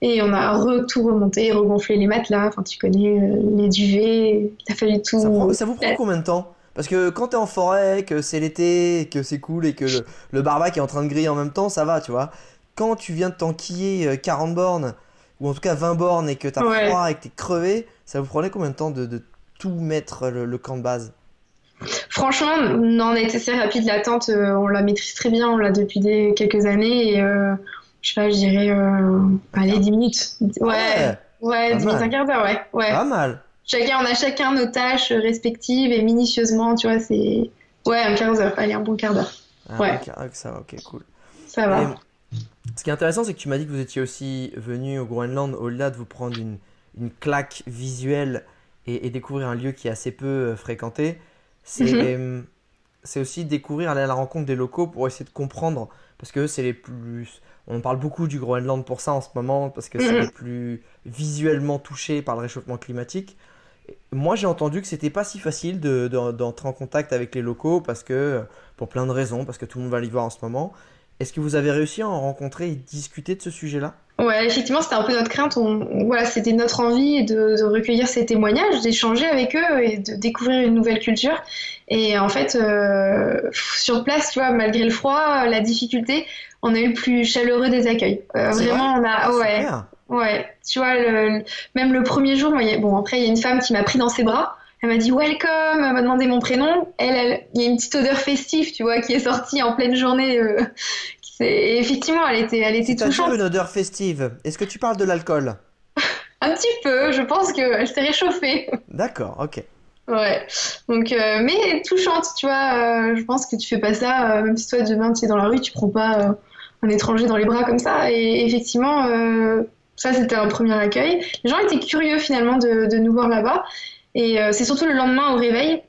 et on a tout remonté, regonflé les matelas. Enfin, tu connais euh, les duvets. Il a fallu tout. Ça, vous prend combien de temps? Parce que quand t'es en forêt, que c'est l'été, que c'est cool et que le, le barbac est en train de griller en même temps, ça va, tu vois quand tu viens de t'enquiller 40 euh, bornes, ou en tout cas 20 bornes, et que t'as froid et que t'es crevé, ça vous prenait combien de temps de, tout mettre le, camp de base? Franchement, on a été assez rapide. La tente, euh, on la maîtrise très bien, on l'a depuis des, quelques années, et euh, je sais pas, je dirais, allez, 10 minutes. Ouais, ouais, 10 minutes, un quart d'heure, ouais. ouais. Pas mal. Chacun, on a chacun nos tâches respectives et minutieusement, tu vois, c'est. Ouais, un quart d'heure, allez, un bon quart d'heure. Ah, ouais. Ça va, ok, cool. Ça va. Ce qui est intéressant, c'est que tu m'as dit que vous étiez aussi venu au Groenland au-delà de vous prendre une, une claque visuelle et, découvrir un lieu qui est assez peu euh, fréquenté. Mhm. C'est aussi découvrir, aller à la rencontre des locaux pour essayer de comprendre. Parce que c'est les plus. On parle beaucoup du Groenland pour ça en ce moment, parce que c'est mhm. les plus visuellement touchés par le réchauffement climatique. Moi, j'ai entendu que c'était pas si facile d'entrer de, en contact avec les locaux parce que, pour plein de raisons, parce que tout le monde va l'y voir en ce moment. Est-ce que vous avez réussi à en rencontrer et discuter de ce sujet-là? Ouais, effectivement, c'était un peu notre crainte. voilà, c'était notre envie de, recueillir ces témoignages, d'échanger avec eux et de découvrir une nouvelle culture. Et en fait, euh, sur place, tu vois, malgré le froid, la difficulté, on a eu le plus chaleureux des accueils. Euh, vraiment, on a, ah, ouais, ouais. Tu vois, même le premier jour, bon, après, il y a une femme qui m'a pris dans ses bras. Elle m'a dit welcome, elle m'a demandé mon prénom. Elle, il y a une petite odeur festive, tu vois, qui est sortie en pleine journée. Euh, (laughs) effectivement, elle était, elle était touchante. une odeur festive. Est-ce que tu parles de l'alcool? (laughs) Un petit peu. Je pense qu'elle s'est réchauffée. D'accord, ok. Ouais. Donc, euh, mais touchante, tu vois. Euh, je pense que tu fais pas ça, même si toi demain tu es dans la rue, tu prends pas un étranger dans les bras comme ça. Et effectivement, ça c'était un premier accueil. Les gens étaient curieux finalement de, nous voir là-bas. Et euh, c'est surtout le lendemain au réveil.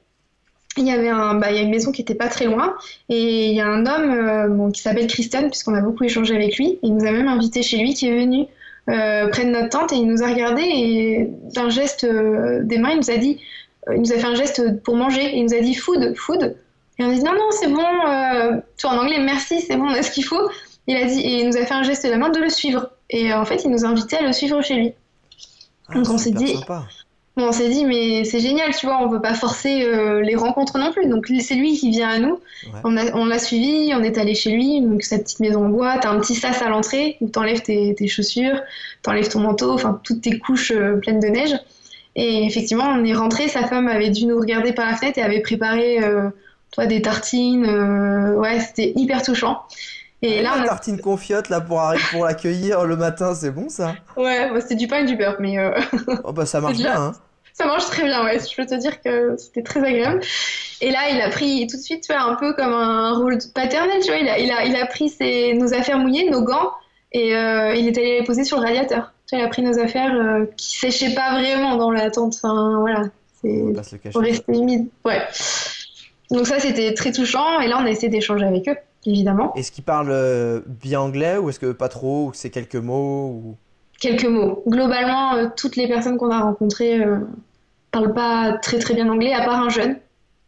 Il y avait un, bah, une maison qui était pas très loin et il y a un homme euh, qui s'appelle Christian puisqu'on a beaucoup échangé avec lui. Il nous a même invité chez lui qui est venu euh, près de notre tente et il nous a regardé et d'un geste des mains il nous a dit, il nous a fait un geste pour manger il nous a dit food, food. Et on a dit non non c'est bon, tout en anglais merci c'est bon on a ce qu'il faut. Il a dit et il nous a fait un geste de la main de le suivre et en fait il nous a invité à le suivre chez lui. Ah, Donc on s'est dit on s'est dit, mais c'est génial, tu vois, on peut pas forcer euh, les rencontres non plus. Donc c'est lui qui vient à nous. On l'a suivi, on est allé chez lui, donc sa petite maison en bois, t'as un petit sas à l'entrée où t'enlèves tes, tes chaussures, t'enlèves ton manteau, enfin toutes tes couches euh, pleines de neige. Et effectivement, on est rentré, sa femme avait dû nous regarder par la fenêtre et avait préparé, euh, toi, des tartines. ouais, c'était hyper touchant. Et là, on a... tartine confiote là pour, pour l'accueillir le matin, c'est bon ça? Ouais, bah, c'était du pain et du beurre, mais. Euh, (laughs) oh bah ça marche bien, hein Ça marche très bien, ouais. Je peux te dire que c'était très agréable. Et là, il a pris tout de suite, tu vois, un peu comme un rôle paternel, tu vois. Il a, il a, il a pris ses, nos affaires mouillées, nos gants, et euh, il est allé les poser sur le radiateur. Tu vois, il a pris nos affaires euh, qui séchaient pas vraiment dans la tente. Enfin, voilà. C'est pour rester humide. Ouais. Donc ça, c'était très touchant. Et là, on a essayé d'échanger avec eux, évidemment. Est-ce qu'ils parlent euh, bien anglais ou est-ce que pas trop Ou c'est quelques mots ou... Quelques mots. Globalement, euh, toutes les personnes qu'on a rencontrées euh, parlent pas très très bien anglais, à part un jeune.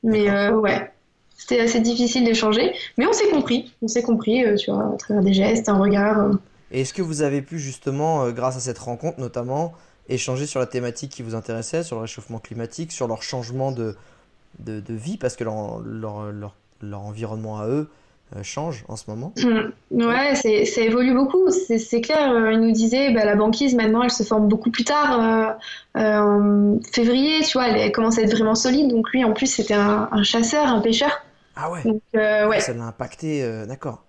Mais euh, ouais, c'était assez difficile d'échanger. Mais on s'est compris. On s'est compris, tu vois, à travers des gestes, un regard. Et est-ce que vous avez pu justement, grâce à cette rencontre notamment, échanger sur la thématique qui vous intéressait, sur le réchauffement climatique, sur leur changement de, de, vie, parce que leur, leur, leur, leur environnement à eux change en ce moment mmh. Ouais, ça évolue beaucoup, c'est clair. Euh, il nous disait, bah, la banquise maintenant, elle se forme beaucoup plus tard, euh, en février, tu vois, elle commence à être vraiment solide. Donc lui, en plus, c'était un, chasseur, un pêcheur. Ah ouais, donc, ouais. Ça l'a impacté, d'accord.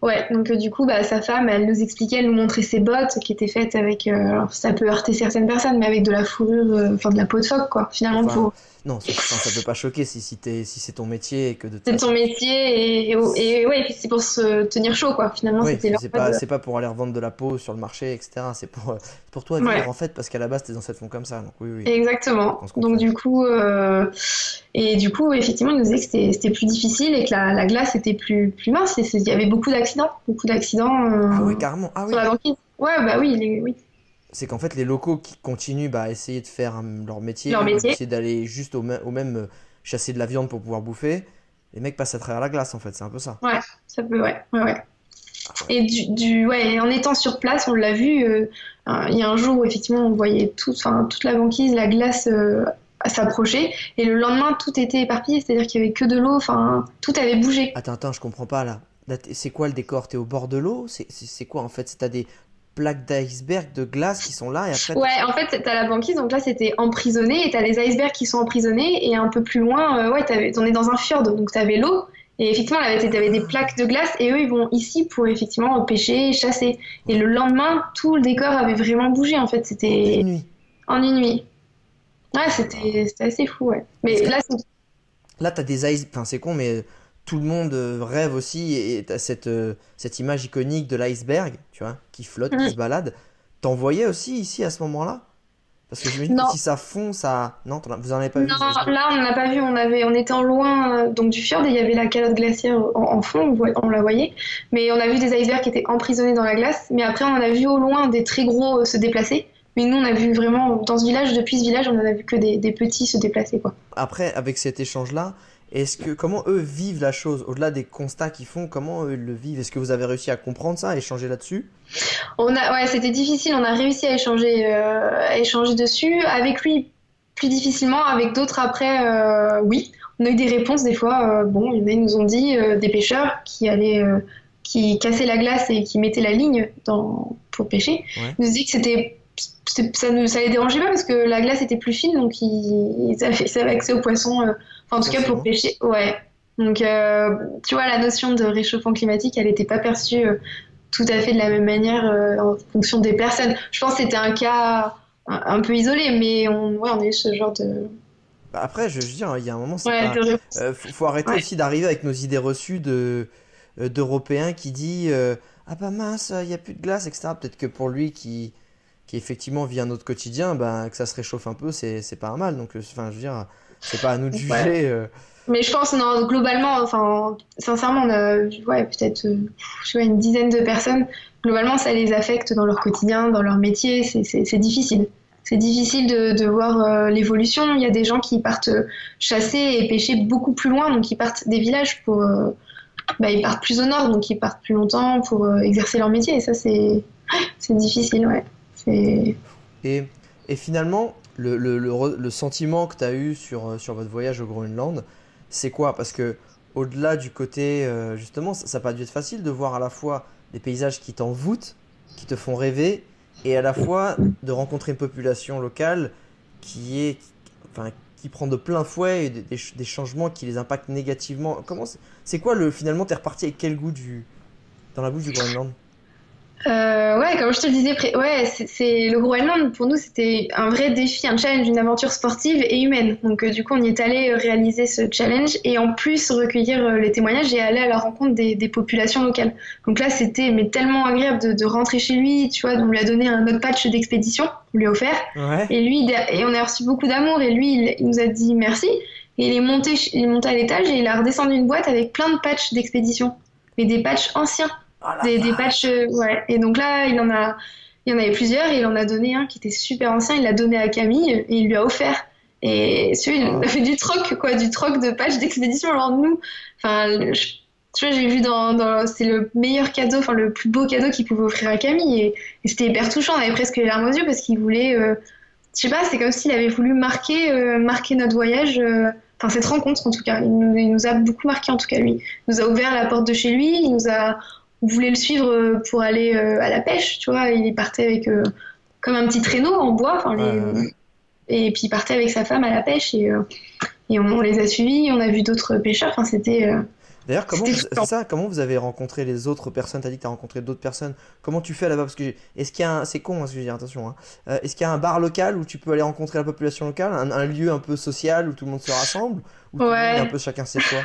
Ouais, donc du coup, bah, sa femme, elle nous expliquait, elle nous montrait ses bottes qui étaient faites avec, alors ça peut heurter certaines personnes, mais avec de la fourrure, enfin de la peau de phoque, quoi, finalement pour non, ça, ça, peut pas choquer si, si, si c'est ton métier et que de C'est ton métier et, et, ouais, c'est pour se tenir chaud, quoi. Finalement, c'était C'est pas, c'est pas pour aller revendre de la peau sur le marché, etc. C'est pour, pour toi en fait, parce qu'à la base, tes ancêtres font comme ça. Donc, oui, oui. Exactement. Donc, du coup, euh, et du coup, effectivement, il nous disait que c'était plus difficile et que la, la, glace était plus, plus mince. Il y avait beaucoup d'accidents. Beaucoup d'accidents. Euh, ah oui, carrément. Ah, oui. Sur la banquise. Ouais, bah oui, oui c'est qu'en fait les locaux qui continuent bah, à essayer de faire leur métier, essayer d'aller juste au, même euh, chasser de la viande pour pouvoir bouffer, les mecs passent à travers la glace en fait, c'est un peu ça. Ouais, ça peut, ouais, ouais, ouais. Et du, du, ouais, en étant sur place, on l'a vu, euh, il y a un jour où effectivement on voyait tout, toute la banquise, la glace euh, s'approcher, et le lendemain tout était éparpillé, c'est-à-dire qu'il y avait que de l'eau, enfin tout avait bougé. Attends, attends, je comprends pas là. C'est quoi le décor? T'es au bord de l'eau? C'est quoi en fait? T'as des, plaques d'iceberg de glace qui sont là et après ouais en fait t'as la banquise donc là c'était emprisonné et t'as les icebergs qui sont emprisonnés et un peu plus loin euh, ouais on est dans un fjord donc t'avais l'eau et effectivement là t'avais des plaques de glace et eux ils vont ici pour effectivement pêcher chasser. Et le lendemain tout le décor avait vraiment bougé en fait c'était en une nuit en une nuit. Ouais c'était assez fou ouais. Mais là là t'as des ice enfin c'est con mais tout le monde euh, rêve aussi et à cette, euh, cette image iconique de l'iceberg, tu vois, qui flotte, qui mm. se balade. T'en voyais aussi ici à ce moment-là? Parce que dis que si ça fond, ça. Non, vous en avez pas vu Non, là on n'en a pas vu. On, avait, on était en loin euh, donc, du fjord et il y avait la calotte glaciaire en, fond, on, la voyait. Mais on a vu des icebergs qui étaient emprisonnés dans la glace. Mais après, on en a vu au loin des très gros se déplacer. Mais nous, on a vu vraiment, dans ce village, depuis ce village, on n'en a vu que des, des petits se déplacer. Quoi. Après, avec cet échange-là, est-ce que comment eux vivent la chose au-delà des constats qu'ils font Comment eux le vivent? Est-ce que vous avez réussi à comprendre ça, à échanger là-dessus? On a, ouais, c'était difficile. On a réussi à échanger, euh, à échanger dessus. Avec lui, plus difficilement. Avec d'autres après, euh, oui. On a eu des réponses des fois. Euh, bon, ils nous ont dit des pêcheurs qui allaient, qui cassaient la glace et qui mettaient la ligne dans, pour pêcher. Ils nous disaient que c'était ça ne ça les dérangeait pas parce que la glace était plus fine, donc ils, ils avaient, accès aux poissons en tout cas, pour pêcher, ouais. Donc, euh, tu vois, la notion de réchauffement climatique, elle n'était pas perçue euh, tout à fait de la même manière euh, en fonction des personnes. Je pense que c'était un cas un, peu isolé, mais on, ouais, on a eu ce genre de. Bah, après, je veux dire, il y a un moment, il faut, arrêter aussi d'arriver avec nos idées reçues de d'Européens qui dit ah bah mince, il n'y a plus de glace, etc. Peut-être que pour lui qui qui effectivement vit un autre quotidien, bah, que ça se réchauffe un peu, c'est pas mal. Donc, enfin, je veux dire, c'est pas à nous de juger. Euh. Mais je pense, non, globalement, enfin, sincèrement, on a ouais, peut-être euh, une dizaine de personnes. Globalement, ça les affecte dans leur quotidien, dans leur métier. C'est difficile. C'est difficile de, de voir euh, l'évolution. Il y a des gens qui partent chasser et pêcher beaucoup plus loin, donc ils partent des villages pour. bah, ils partent plus au nord, donc ils partent plus longtemps pour exercer leur métier. Et ça, c'est difficile, ouais. Et, et finalement, le, le, le, sentiment que tu as eu sur, euh, sur votre voyage au Groenland, c'est quoi? Parce que au-delà du côté, euh, justement, ça n'a pas dû être facile de voir à la fois des paysages qui t'envoûtent, qui te font rêver, et à la fois de rencontrer une population locale qui est, enfin, qui prend de plein fouet des, des, changements qui les impactent négativement. Comment c'est quoi le finalement T'es reparti avec quel goût du dans la bouche du Groenland? Euh, ouais, comme je te le disais, ouais, c'est le Groenland pour nous c'était un vrai défi, un challenge, une aventure sportive et humaine. Donc euh, du coup on y est allé euh, réaliser ce challenge et en plus recueillir les témoignages et aller à la rencontre des, populations locales. Donc là c'était mais tellement agréable de, rentrer chez lui, tu vois, on lui a donné un autre patch d'expédition, on lui a offert et lui et on a reçu beaucoup d'amour et lui il, nous a dit merci et il est monté, il est monté à l'étage et il a redescendu une boîte avec plein de patchs d'expédition, mais des patchs anciens. Oh des, des, patchs, euh, ouais. Et donc là, il en a, il y en avait plusieurs et il en a donné un qui était super ancien. Il l'a donné à Camille et il lui a offert. Et celui-là, il a fait du troc, quoi, du troc de patchs d'expédition. Alors nous, enfin, tu vois, j'ai vu dans, dans c'est le meilleur cadeau, enfin le plus beau cadeau qu'il pouvait offrir à Camille et, c'était hyper touchant. On avait presque les larmes aux yeux parce qu'il voulait, euh, je sais pas, c'est comme s'il avait voulu marquer, euh, marquer notre voyage. Enfin, cette rencontre en tout cas, il nous, il nous, a beaucoup marqué en tout cas lui. Il nous a ouvert la porte de chez lui, il nous a on voulait le suivre euh, pour aller euh, à la pêche, tu vois. Il partait avec euh, comme un petit traîneau en bois, et puis il partait avec sa femme à la pêche et, et on, les a suivis. On a vu d'autres pêcheurs. Enfin, c'était. D'ailleurs, comment, vous, ça, comment vous avez rencontré les autres personnes? T'as dit que tu as rencontré d'autres personnes. Comment tu fais là-bas? Parce que est-ce qu'il y a un... c'est con hein, ce que je dis, attention. Hein. est-ce qu'il y a un bar local où tu peux aller rencontrer la population locale, un, lieu un peu social où tout le monde se rassemble, ou ouais. un peu chacun ses choix?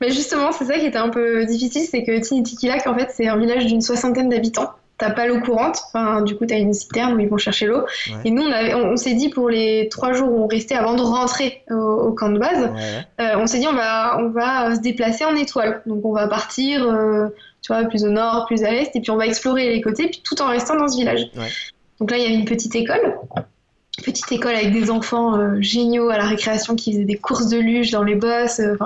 Mais justement, c'est ça qui était un peu difficile, c'est que Tinitikilak, en fait, c'est un village d'une soixantaine d'habitants. T'as pas l'eau courante, enfin, du coup, t'as une citerne où ils vont chercher l'eau. Et nous, on, on, s'est dit pour les trois jours où on restait avant de rentrer au, camp de base, euh, on s'est dit on va, on va se déplacer en étoile. Donc, on va partir, euh, tu vois, plus au nord, plus à l'est, et puis on va explorer les côtés, puis tout en restant dans ce village. Donc là, il y avait une petite école petite école avec des enfants euh, géniaux à la récréation qui faisaient des courses de luge dans les bosses, euh,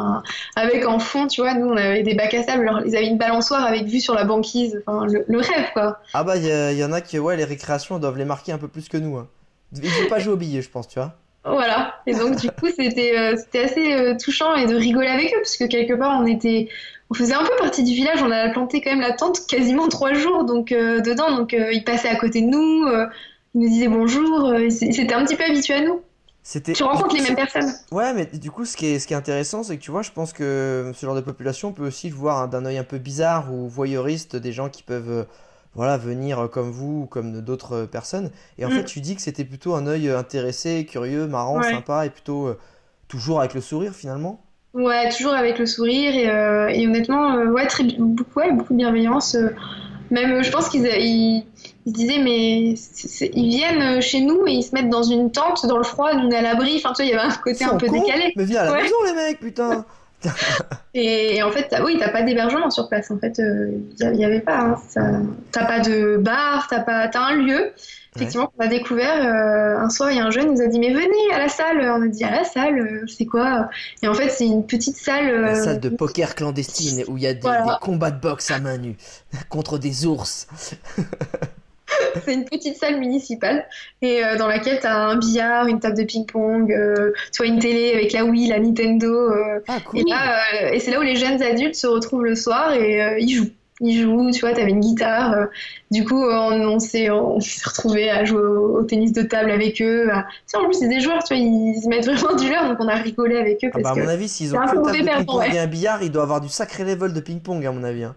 avec en fond, tu vois, nous on avait des bacs à sable, alors ils avaient une balançoire avec vue sur la banquise, enfin le, rêve quoi. Ah bah il y, en a qui, ouais, les récréations doivent les marquer un peu plus que nous. Hein. Ils ne pas jouer au billet, je pense, tu vois. Voilà, et donc du coup c'était euh, c'était assez touchant et de rigoler avec eux, parce que quelque part on était on faisait un peu partie du village, on a planté quand même la tente quasiment trois jours donc dedans, donc ils passaient à côté de nous, il nous disait bonjour, euh, c'était un petit peu habitué à nous. Tu rencontres les mêmes personnes. Ouais, mais du coup, ce qui est, ce qui est intéressant, c'est que tu vois, je pense que ce genre de population peut aussi voir d'un œil un peu bizarre ou voyeuriste des gens qui peuvent euh, voilà, venir comme vous ou comme d'autres personnes. Et en mm. fait, tu dis que c'était plutôt un œil intéressé, curieux, marrant, sympa et plutôt euh, toujours avec le sourire finalement. Ouais, toujours avec le sourire et, et honnêtement, ouais, très, beaucoup, ouais, beaucoup de bienveillance. Même, je pense qu'ils ils, disaient, mais ils viennent chez nous et ils se mettent dans une tente dans le froid, nous on est à l'abri. Enfin, tu vois, il y avait un côté un peu décalé. Mais viens à la maison, les mecs, putain (laughs) et, en fait, oui, t'as pas d'hébergement sur place. En fait, il euh, n'y avait pas. Hein. T'as pas de bar, t'as pas, as un lieu. Effectivement, on a découvert euh, un soir, il y a un jeune qui nous a dit mais venez à la salle. On a dit à la salle, euh, c'est quoi? Et en fait, c'est une petite salle. La salle de poker clandestine où il y a des, des combats de boxe à main nue (laughs) contre des ours. (laughs) (laughs) c'est une petite salle municipale et euh, dans laquelle tu as un billard, une table de ping-pong, euh, tu une télé avec la Wii, la Nintendo. Euh, ah, cool. Et, c'est là où les jeunes adultes se retrouvent le soir et ils jouent. Ils jouent, tu vois, tu avais une guitare. du coup, on, (laughs) s'est retrouvés à jouer au, tennis de table avec eux. en plus, c'est des joueurs, tu vois, ils, mettent vraiment du leur, donc on a rigolé avec eux. Ah bah, à mon avis, s'ils ont un, table de ping-pong et un billard, il doit avoir du sacré level de ping-pong, à mon avis. Hein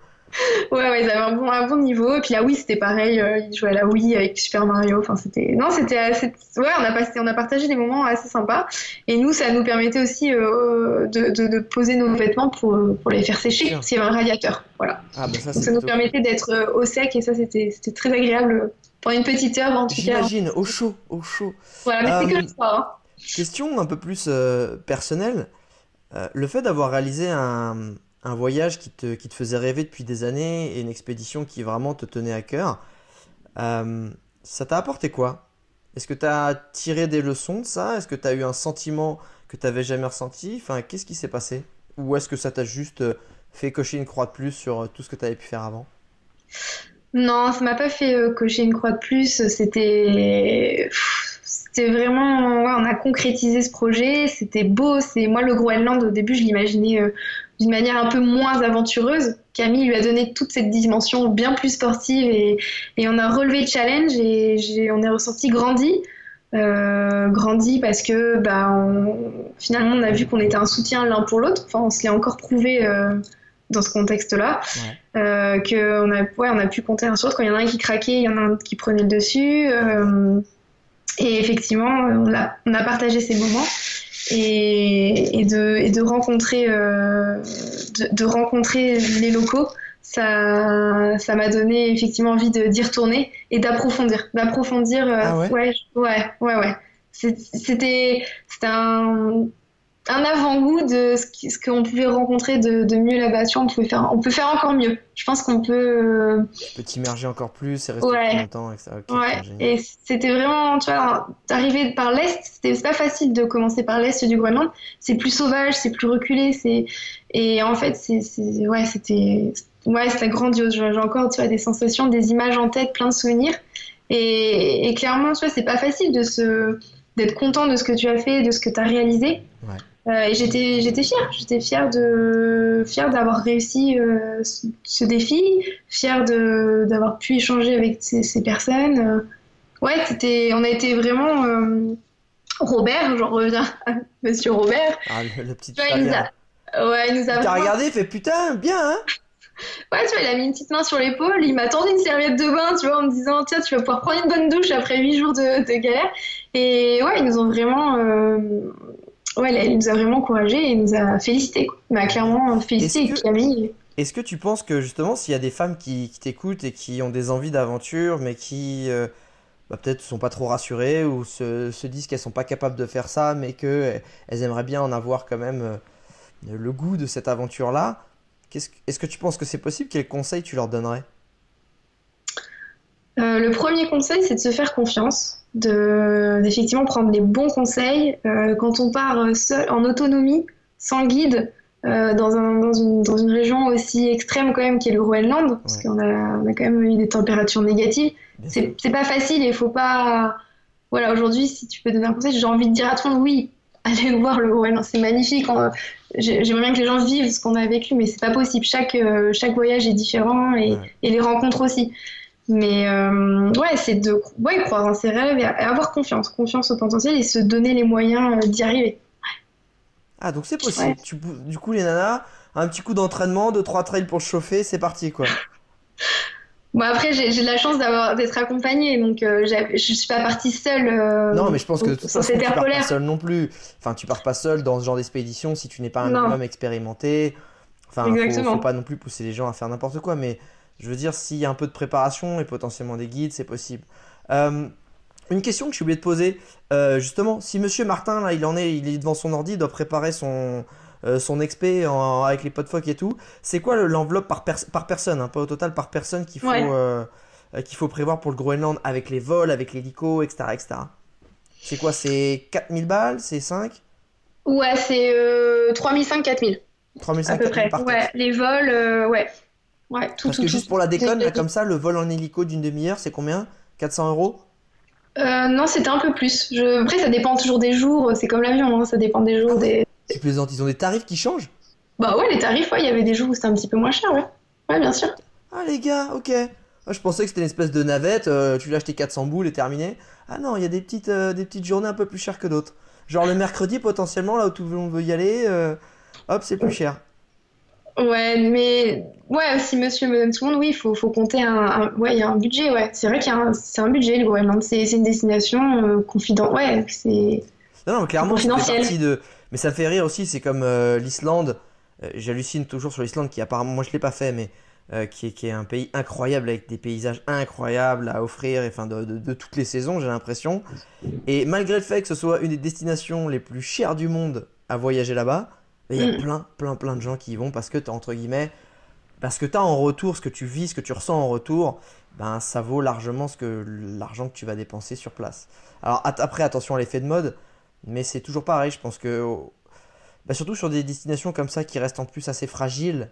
ouais, ouais, ils avaient un bon, un bon niveau. Et puis la Wii, c'était pareil. Euh, ils jouaient à la Wii avec Super Mario. Enfin, c'était. Non, c'était assez. Ouais, on a, passé, on a partagé des moments assez sympas. Et nous, ça nous permettait aussi euh, de, de, poser nos vêtements pour, pour les faire sécher s'il y avait un radiateur. Voilà. Ah, bah ça, ça nous permettait d'être euh, au sec et ça, c'était très agréable pendant une petite heure en tout cas. J'imagine, au chaud, au chaud. Voilà, mais c'est que le soir. Hein. Question un peu plus personnelle. le fait d'avoir réalisé un, un voyage qui te, faisait rêver depuis des années et une expédition qui vraiment te tenait à cœur. Euh, ça t'a apporté quoi? Est-ce que tu as tiré des leçons de ça? Est-ce que tu as eu un sentiment que tu n'avais jamais ressenti? Enfin, qu'est-ce qui s'est passé? Ou est-ce que ça t'a juste euh, fait cocher une croix de plus sur euh, tout ce que tu avais pu faire avant? Non, ça m'a pas fait cocher une croix de plus. C'était c'était vraiment, on a concrétisé ce projet, c'était beau. C'est moi le Groenland au début, je l'imaginais d'une manière un peu moins aventureuse. Camille lui a donné toute cette dimension bien plus sportive et, on a relevé le challenge et on est ressenti grandi. Euh, grandi parce que bah, finalement on a vu qu'on était un soutien l'un pour l'autre. Enfin, on se l'est encore prouvé euh, dans ce contexte-là. Euh, qu'on a, ouais, on a pu compter un sur l'autre. Quand il y en a un qui craquait, il y en a un qui prenait le dessus. Et effectivement, on a, on a partagé ces moments. Et, et, de, et de, rencontrer, euh, de, de, rencontrer les locaux, ça, ça m'a donné effectivement envie d'y retourner et d'approfondir. D'approfondir. Euh, ah ouais, ouais, ouais, ouais. ouais. C'était un un avant-goût de ce qu'on pouvait rencontrer de, de mieux là-bas. On, pouvait faire, on peut faire encore mieux. Je pense qu'on peut. Euh... peut t'immerger encore plus et rester ouais. plus longtemps. Et, okay, ouais. et c'était vraiment, tu vois, d'arriver par l'Est, c'était pas facile de commencer par l'Est du Groenland. C'est plus sauvage, c'est plus reculé. c'est Et en fait, c'est ouais, c'était ouais, grandiose. J'ai encore tu vois, des sensations, des images en tête, plein de souvenirs. Et, et clairement, tu vois, c'est pas facile de se d'être content de ce que tu as fait, de ce que tu as réalisé. Ouais. Euh, et j'étais, j'étais fière, j'étais fière de, fière d'avoir réussi euh, ce, ce, défi, fière de, d'avoir pu échanger avec ces, ces personnes. Euh, ouais, c'était, on a été vraiment Robert, j'en reviens à Monsieur Robert. Ah, le, le petit. Vois, il nous a, ouais, il nous a. T'as vraiment... regardé, il fait putain, bien, hein. Ouais, tu vois, il a mis une petite main sur l'épaule, il m'a tendu une serviette de bain, tu vois, en me disant, tiens, tu vas pouvoir prendre une bonne douche après 8 jours de, de galère. Et ouais, ils nous ont vraiment, euh, ouais, il nous a vraiment encouragé et nous a félicité. M'a clairement félicité que... Camille. Est-ce que tu penses que justement, s'il y a des femmes qui, qui t'écoutent et qui ont des envies d'aventure, mais qui euh, bah, peut-être sont pas trop rassurées ou se, se disent qu'elles sont pas capables de faire ça, mais qu'elles aimeraient bien en avoir quand même euh, le goût de cette aventure-là, est-ce est que tu penses que c'est possible? Quels conseils tu leur donnerais? Euh, Le premier conseil, c'est de se faire confiance, de d'effectivement prendre les bons conseils. Euh, quand on part seul, en autonomie, sans guide, euh, dans, un, dans, une, dans, une, région aussi extrême quand même qui est le Groenland, ouais. parce qu'on a, on a quand même eu des températures négatives, c'est pas facile et il faut pas... Voilà, aujourd'hui, si tu peux donner un conseil, j'ai envie de dire à tout le monde, oui, (laughs) allez voir le Groenland, c'est magnifique. J'aimerais bien que les gens vivent ce qu'on a vécu, mais c'est pas possible. Chaque, euh, chaque voyage est différent et, Ouais. et les rencontres aussi. Mais euh, ouais, c'est de ouais, croire en ses rêves et avoir confiance, confiance au potentiel et se donner les moyens euh, d'y arriver. Ah, donc c'est possible. Ouais. Tu, du coup, les nanas, un petit coup d'entraînement, deux trois trails pour chauffer, c'est parti quoi. Bon après j'ai de la chance d'avoir d'être accompagnée donc euh, je suis pas partie seule. euh, Non, mais je pense que de toute façon, tu pars pas polaire. seul non plus. Enfin, tu pars pas seul dans ce genre d'expédition si tu n'es pas un Non. minimum expérimenté. Enfin, faut, faut pas non plus pousser les gens à faire n'importe quoi, mais je veux dire, s'il y a un peu de préparation et potentiellement des guides, c'est possible. Euh, une question que j'ai oublié de poser, euh, justement, si Monsieur Martin, là, il en est, il est devant son ordi, il doit préparer son, euh, son expé en- avec les potes phoques et tout, c'est quoi le- l'enveloppe par, pers- par personne, hein, pas au total, par personne qu'il faut, Ouais. qu'il faut prévoir pour le Groenland avec les vols, avec l'hélico, etc., etc. C'est quoi, c'est 4000 balles, c'est 5 Ouais, c'est euh, 3500 4000 à 3500 peu près. Ouais, les vols ouais. Ouais, tout Parce tout que tout. juste pour la déconne, là, comme ça, le vol en hélico d'une demi-heure, c'est combien? 400 euros? Euh, non, c'était un peu plus. Je... Après, ça dépend toujours des jours. C'est comme l'avion, hein, ça dépend des jours. Ah. Des... Tu plaisantes, ils ont des tarifs qui changent? Bah ouais, les tarifs, ouais, il y avait des jours où c'était un petit peu moins cher, ouais. Ouais, bien sûr. Ah les gars, ok. Ah, je pensais que c'était une espèce de navette, euh, tu l'as acheté 400 boules et terminé. Ah non, il y a des petites, euh, des petites journées un peu plus chères que d'autres. Genre le mercredi potentiellement, là où tout le monde veut y aller, euh, hop, c'est plus cher. Ouais, mais ouais, si monsieur me donne tout le monde, oui, il faut, faut compter un, un- Ouais, il y a un budget, ouais. C'est vrai qu'il y a un, c'est un budget, le Groenland. C'est c'est une destination euh, confident. Ouais, c'est. Non, non, clairement, Confidentiel. partie de. Mais ça fait rire aussi, c'est comme euh, l'Islande. Euh, J'hallucine toujours sur l'Islande, qui apparemment, moi je l'ai pas fait, mais euh, qui, est, qui est un pays incroyable avec des paysages incroyables à offrir, et, enfin de, de- de toutes les saisons, j'ai l'impression. Et malgré le fait que ce soit une des destinations les plus chères du monde à voyager là-bas, il y a Mm. plein, plein, plein de gens qui y vont parce que t'as entre guillemets, parce que t'as en retour ce que tu vis, ce que tu ressens en retour, ben ça vaut largement ce que l'argent que tu vas dépenser sur place. Alors après, attention à l'effet de mode. Mais c'est toujours pareil, je pense que. bah, surtout sur des destinations comme ça qui restent en plus assez fragiles,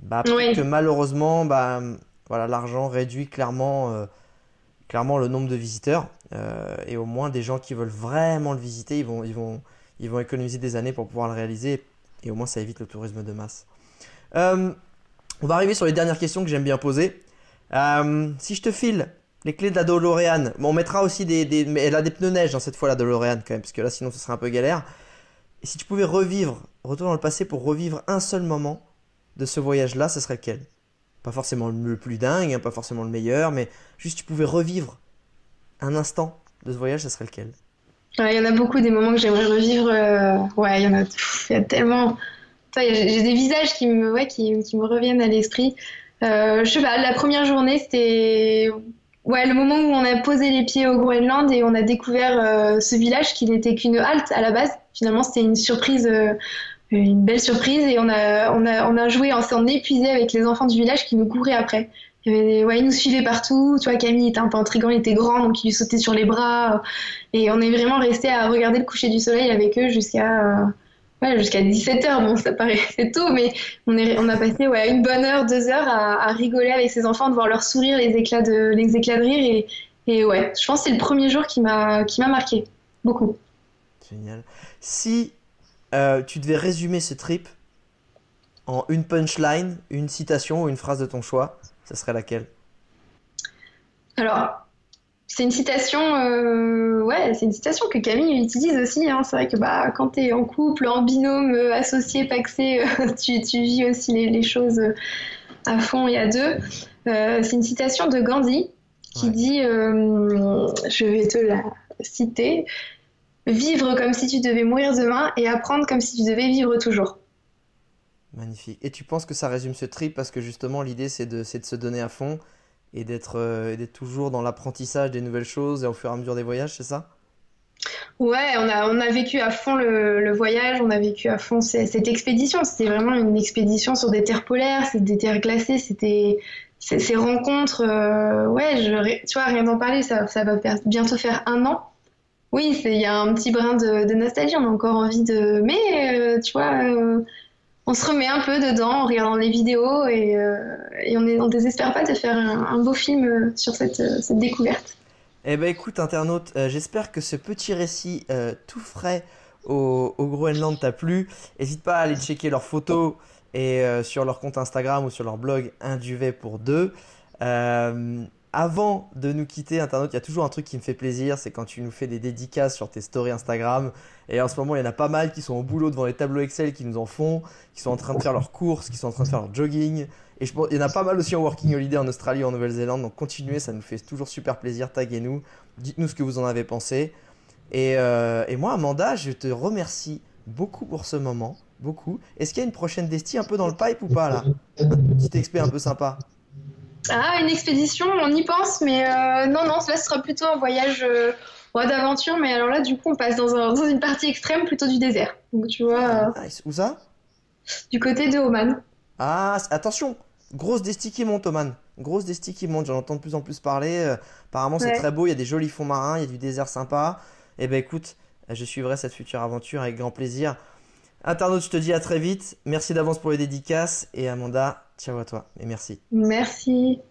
bah, Oui. que malheureusement, bah, voilà, l'argent réduit clairement, euh, clairement le nombre de visiteurs. Euh, et au moins, des gens qui veulent vraiment le visiter, ils vont, ils vont, ils vont économiser des années pour pouvoir le réaliser. Et au moins, ça évite le tourisme de masse. Euh, on va arriver sur les dernières questions que j'aime bien poser. Euh, si je te file les clés de la DeLorean, bon, on mettra aussi des, mais elle a des pneus neige hein, cette fois la DeLorean quand même, parce que là sinon ce serait un peu galère. Et si tu pouvais revivre, retourner dans le passé pour revivre un seul moment, de ce voyage-là, ce serait lequel? Pas forcément le plus dingue, hein, pas forcément le meilleur, mais juste tu pouvais revivre un instant de ce voyage, ce serait lequel? Il y en a beaucoup des moments que j'aimerais revivre. Euh, ouais, il y en a, tellement. J'ai des visages qui me, ouais, qui, me reviennent à l'esprit. Euh, je sais pas, la première journée, c'était ouais, le moment où on a posé les pieds au Groenland et on a découvert euh, ce village qui n'était qu'une halte à la base. Finalement, c'était une surprise, une belle surprise et on a, on a, on a joué, s'en épuisé avec les enfants du village qui nous couraient après. Il ouais, ils nous suivaient partout. Tu vois, Camille était un peu intrigant, il était grand, donc il lui sautait sur les bras. Et on est vraiment resté à regarder le coucher du soleil avec eux jusqu'à jusqu'à 17h, bon, (laughs) ça paraît c'est tôt, mais on, est, on a passé ouais, une bonne heure, deux heures à, rigoler avec ses enfants, de voir leur sourire, les éclats de, les éclats de rire. Et, et ouais, je pense que c'est le premier jour qui m'a marqué, beaucoup. Génial. Si euh, tu devais résumer ce trip en une punchline, une citation ou une phrase de ton choix, ça serait laquelle? Alors, c'est une citation, euh, ouais, c'est une citation que Camille utilise aussi. Hein. C'est vrai que bah, quand tu es en couple, en binôme, euh, associé, paxé, euh, (laughs) tu, tu, vis aussi les, choses à fond et à deux. c'est une citation de Gandhi qui dit, je vais te la citer, vivre comme si tu devais mourir demain et apprendre comme si tu devais vivre toujours. Magnifique. Et tu penses que ça résume ce trip parce que justement l'idée c'est de, de se donner à fond et euh, d'être toujours dans l'apprentissage des nouvelles choses et au fur et à mesure des voyages, c'est ça? Ouais, on a, on a vécu à fond le, voyage, on a vécu à fond cette expédition. C'était vraiment une expédition sur des terres polaires, c'est des terres glacées, c'était ces rencontres. Euh, ouais, tu vois, rien d'en parler, ça, va bientôt faire un an. Oui, il y a un petit brin de, nostalgie, on a encore envie de. Mais, euh, tu vois, on se remet un peu dedans en regardant les vidéos et, euh, on ne désespère pas de faire un, beau film euh, sur cette, euh, cette, découverte. Eh ben écoute internaute, j'espère que ce petit récit tout frais au, Groenland t'a plu. N'hésite pas à aller checker leurs photos et sur leur compte Instagram ou sur leur blog Un duvet pour deux avant de nous quitter, internaute, il y a toujours un truc qui me fait plaisir, c'est quand tu nous fais des dédicaces sur tes stories Instagram. Et en ce moment, il y en a pas mal qui sont au boulot devant les tableaux Excel, qui nous en font, qui sont en train de faire leurs courses, qui sont en train de faire leur jogging. Et je, il y en a pas mal aussi en Working Holiday en Australie en Nouvelle-Zélande. Donc continuez, ça nous fait toujours super plaisir. Taguez-nous, dites-nous ce que vous en avez pensé. Et, euh, et moi, Amanda, je te remercie beaucoup pour ce moment. Beaucoup. Est-ce qu'il y a une prochaine Desti un peu dans le pipe ou pas là? Petit expert un peu sympa. Ah, une expédition, on y pense, mais euh, non, non, cela sera plutôt un voyage euh, d'aventure, mais alors là, du coup, on passe dans, dans, une partie extrême plutôt du désert. Donc, tu vois. Euh, ah, où ça? Du côté de Oman. Ah, attention Grosse destie qui monte, Oman. Grosse destie qui monte, j'en entends de plus en plus parler. apparemment, c'est très beau, il y a des jolis fonds marins, il y a du désert sympa. Eh ben, écoute, je suivrai cette future aventure avec grand plaisir. Internaute, je te dis à très vite. Merci d'avance pour les dédicaces. Et Amanda, ciao à toi et merci. Merci.